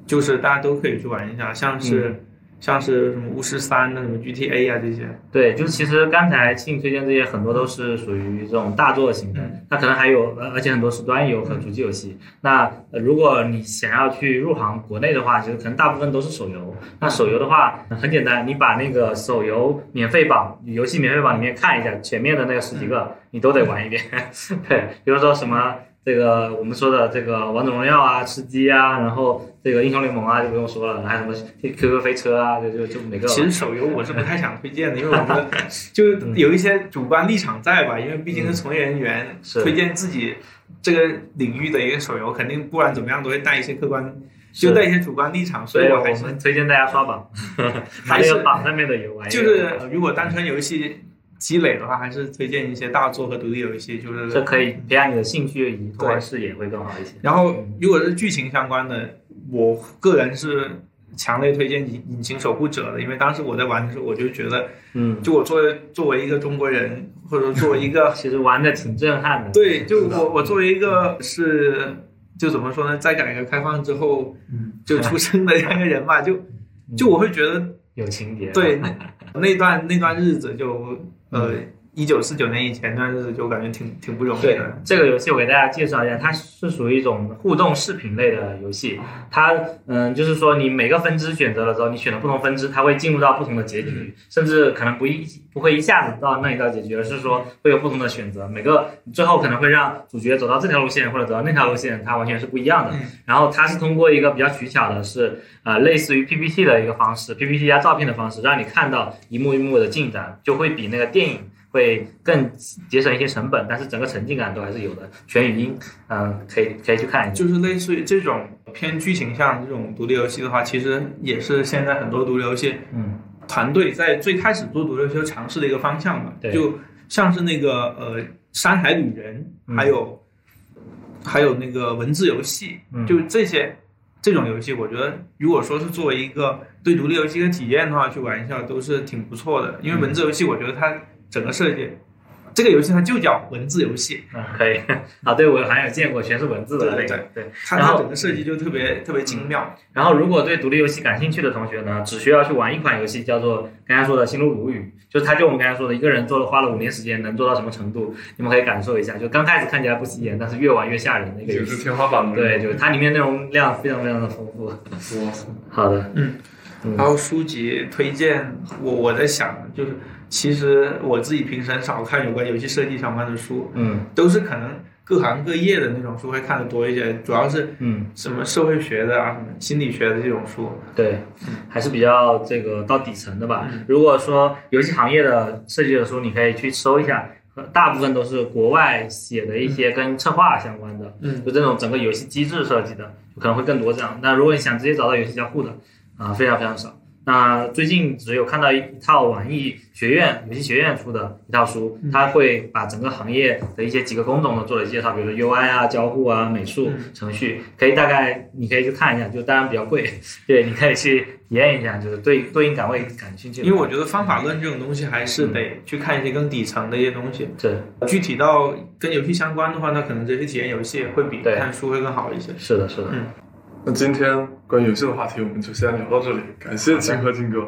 F: 就是大家都可以去玩一下，像是、
A: 嗯。
F: 像是什么巫师三的什么 GTA 啊这些，
A: 对，就是其实刚才庆推荐这些很多都是属于这种大作型的，那可能还有，呃而且很多是端游和主机游戏。那、呃如果你想要去入行国内的话，其实可能大部分都是手游。那手游的话很简单，你把那个手游免费榜、游戏免费榜里面看一下，前面的那个十几个你都得玩一遍。*laughs* 对，比如说什么。这个我们说的这个王者荣耀啊、吃鸡啊，然后这个英雄联盟啊就不用说了，还有什么 QQ 飞车啊，就就就每个
F: 其实手游我是不太想推荐的，因为我觉得 *laughs* 就有一些主观立场在吧，因为毕竟是从业人员，
A: 是
F: 推荐自己这个领域的一个手游，肯定不管怎么样都会带一些客观，就带一些主观立场，所
A: 所以
F: 以我还是
A: 推荐大家刷榜，*laughs* 把那个榜上面的游玩。
F: 就是呃如果单纯游戏积累的话，还是推荐一些大作和独立游戏，就是
A: 这可以培养你的兴趣以拓宽视野，会更好一些。
F: 然后，如果是剧情相关的，我个人是强烈推荐《隐隐形守护者》的，因为当时我在玩的时候，我就觉得，
A: 嗯，
F: 就我作为作为一个中国人，或者说作为一个 *laughs*
A: 其实玩的挺震撼的。*laughs*
F: 对，就我我作为一个是就怎么说呢，在改革开放之后
A: 嗯，
F: 就出生的这样一个人吧，就就我会觉得，
A: 有情节。
F: 对 *laughs* 那段那段日子就呃。一九四九年以前那段日子就感觉挺挺不容易的，
A: 这个游戏，我给大家介绍一下，它是属于一种互动视频类的游戏。它嗯，就是说你每个分支选择了之后，你选了不同分支，它会进入到不同的结局，甚至可能不一不会一下子到那一道结局，而是说会有不同的选择。每个最后可能会让主角走到这条路线或者走到那条路线，它完全是不一样的。然后它是通过一个比较取巧的是，呃，类似于 PPT 的一个方式，PPT 加照片的方式，让你看到一幕一幕的进展，就会比那个电影。会更节省一些成本，但是整个沉浸感都还是有的。全语音，嗯、可以可以去看一下。
F: 就是类似于这种偏剧情向这种独立游戏的话，其实也是现在很多独立游戏
A: 嗯
F: 团队在最开始做独立游戏尝试的一个方向嘛。
A: 对
F: 就像是那个呃《山海旅人》，
A: 嗯
F: 还有、还有那个文字游戏，
A: 嗯
F: 就这些这种游戏，我觉得如果说是作为一个对独立游戏的体验的话，去玩一下都是挺不错的。因为文字游戏，我觉得它整个设计。这个游戏它就叫文字游戏，
A: 嗯，可以啊，对我好像有见过，全是文字的那个，对。
F: 它
A: 然后
F: 它整个设计就特别特别精妙。
A: 然后，如果对独立游戏感兴趣的同学呢，只需要去玩一款游戏，叫做刚才说的《星露如雨》，就是它就我们刚才说的，一个人做了花了五年时间，能做到什么程度，你们可以感受一下。就刚开始看起来不起眼，但是越玩越吓人的一个游戏。
E: 就是天花板。
A: 对，就是它里面内容量非常非常的丰富。
E: 哇，*laughs*
A: 好的，
F: 嗯
A: 嗯
F: 然后书籍推荐，我我在想，就是其实我自己平时很少看有关游戏设计相关的书，
A: 嗯
F: 都是可能各行各业的那种书会看的多一些，主要是
A: 嗯，
F: 什么社会学的啊、什么心理学的这种书。
A: 对，还是比较这个到底层的吧
F: 嗯。
A: 如果说游戏行业的设计的书，你可以去搜一下，大部分都是国外写的一些跟策划相关的。
F: 嗯
A: 就这种整个游戏机制设计的，可能会更多这样。那如果你想直接找到游戏交互的，啊、非常非常少。那最近只有看到一套网易学院游戏学院出的一套书，它会把整个行业的一些几个工种都做了介绍，比如说 UI 啊、交互啊、美术、程序，可以大概你可以去看一下，就当然比较贵，*laughs* 对，你可以去体验一下，就是对对应岗位感兴趣。
F: 因为我觉得方法论这种东西还是得去看一些更底层的一些东西。
A: 对
F: 具体到跟游戏相关的话，那可能直接体验游戏会比看书会更好一些。
A: 是的，是的。
F: 嗯
E: 那今天关于游戏的话题，我们就先聊到这里。感谢金和金哥。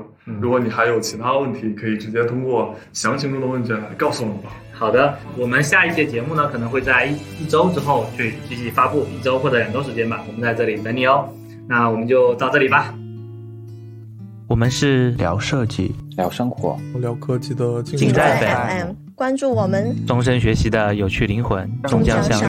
E: 如果你还有其他问题，可以直接通过详情中的问卷来告诉我们吧。
A: 好的，我们下一期节目呢，可能会在一一周之后去继续发布，一周或者两周时间吧。我们在这里等你哦。那我们就到这里吧。
C: 我们是
D: 聊设计，
G: 聊生活，
E: 聊科技的
C: 尽在
B: FM，关注我们，
C: 终身学习的有趣灵魂，终将相遇。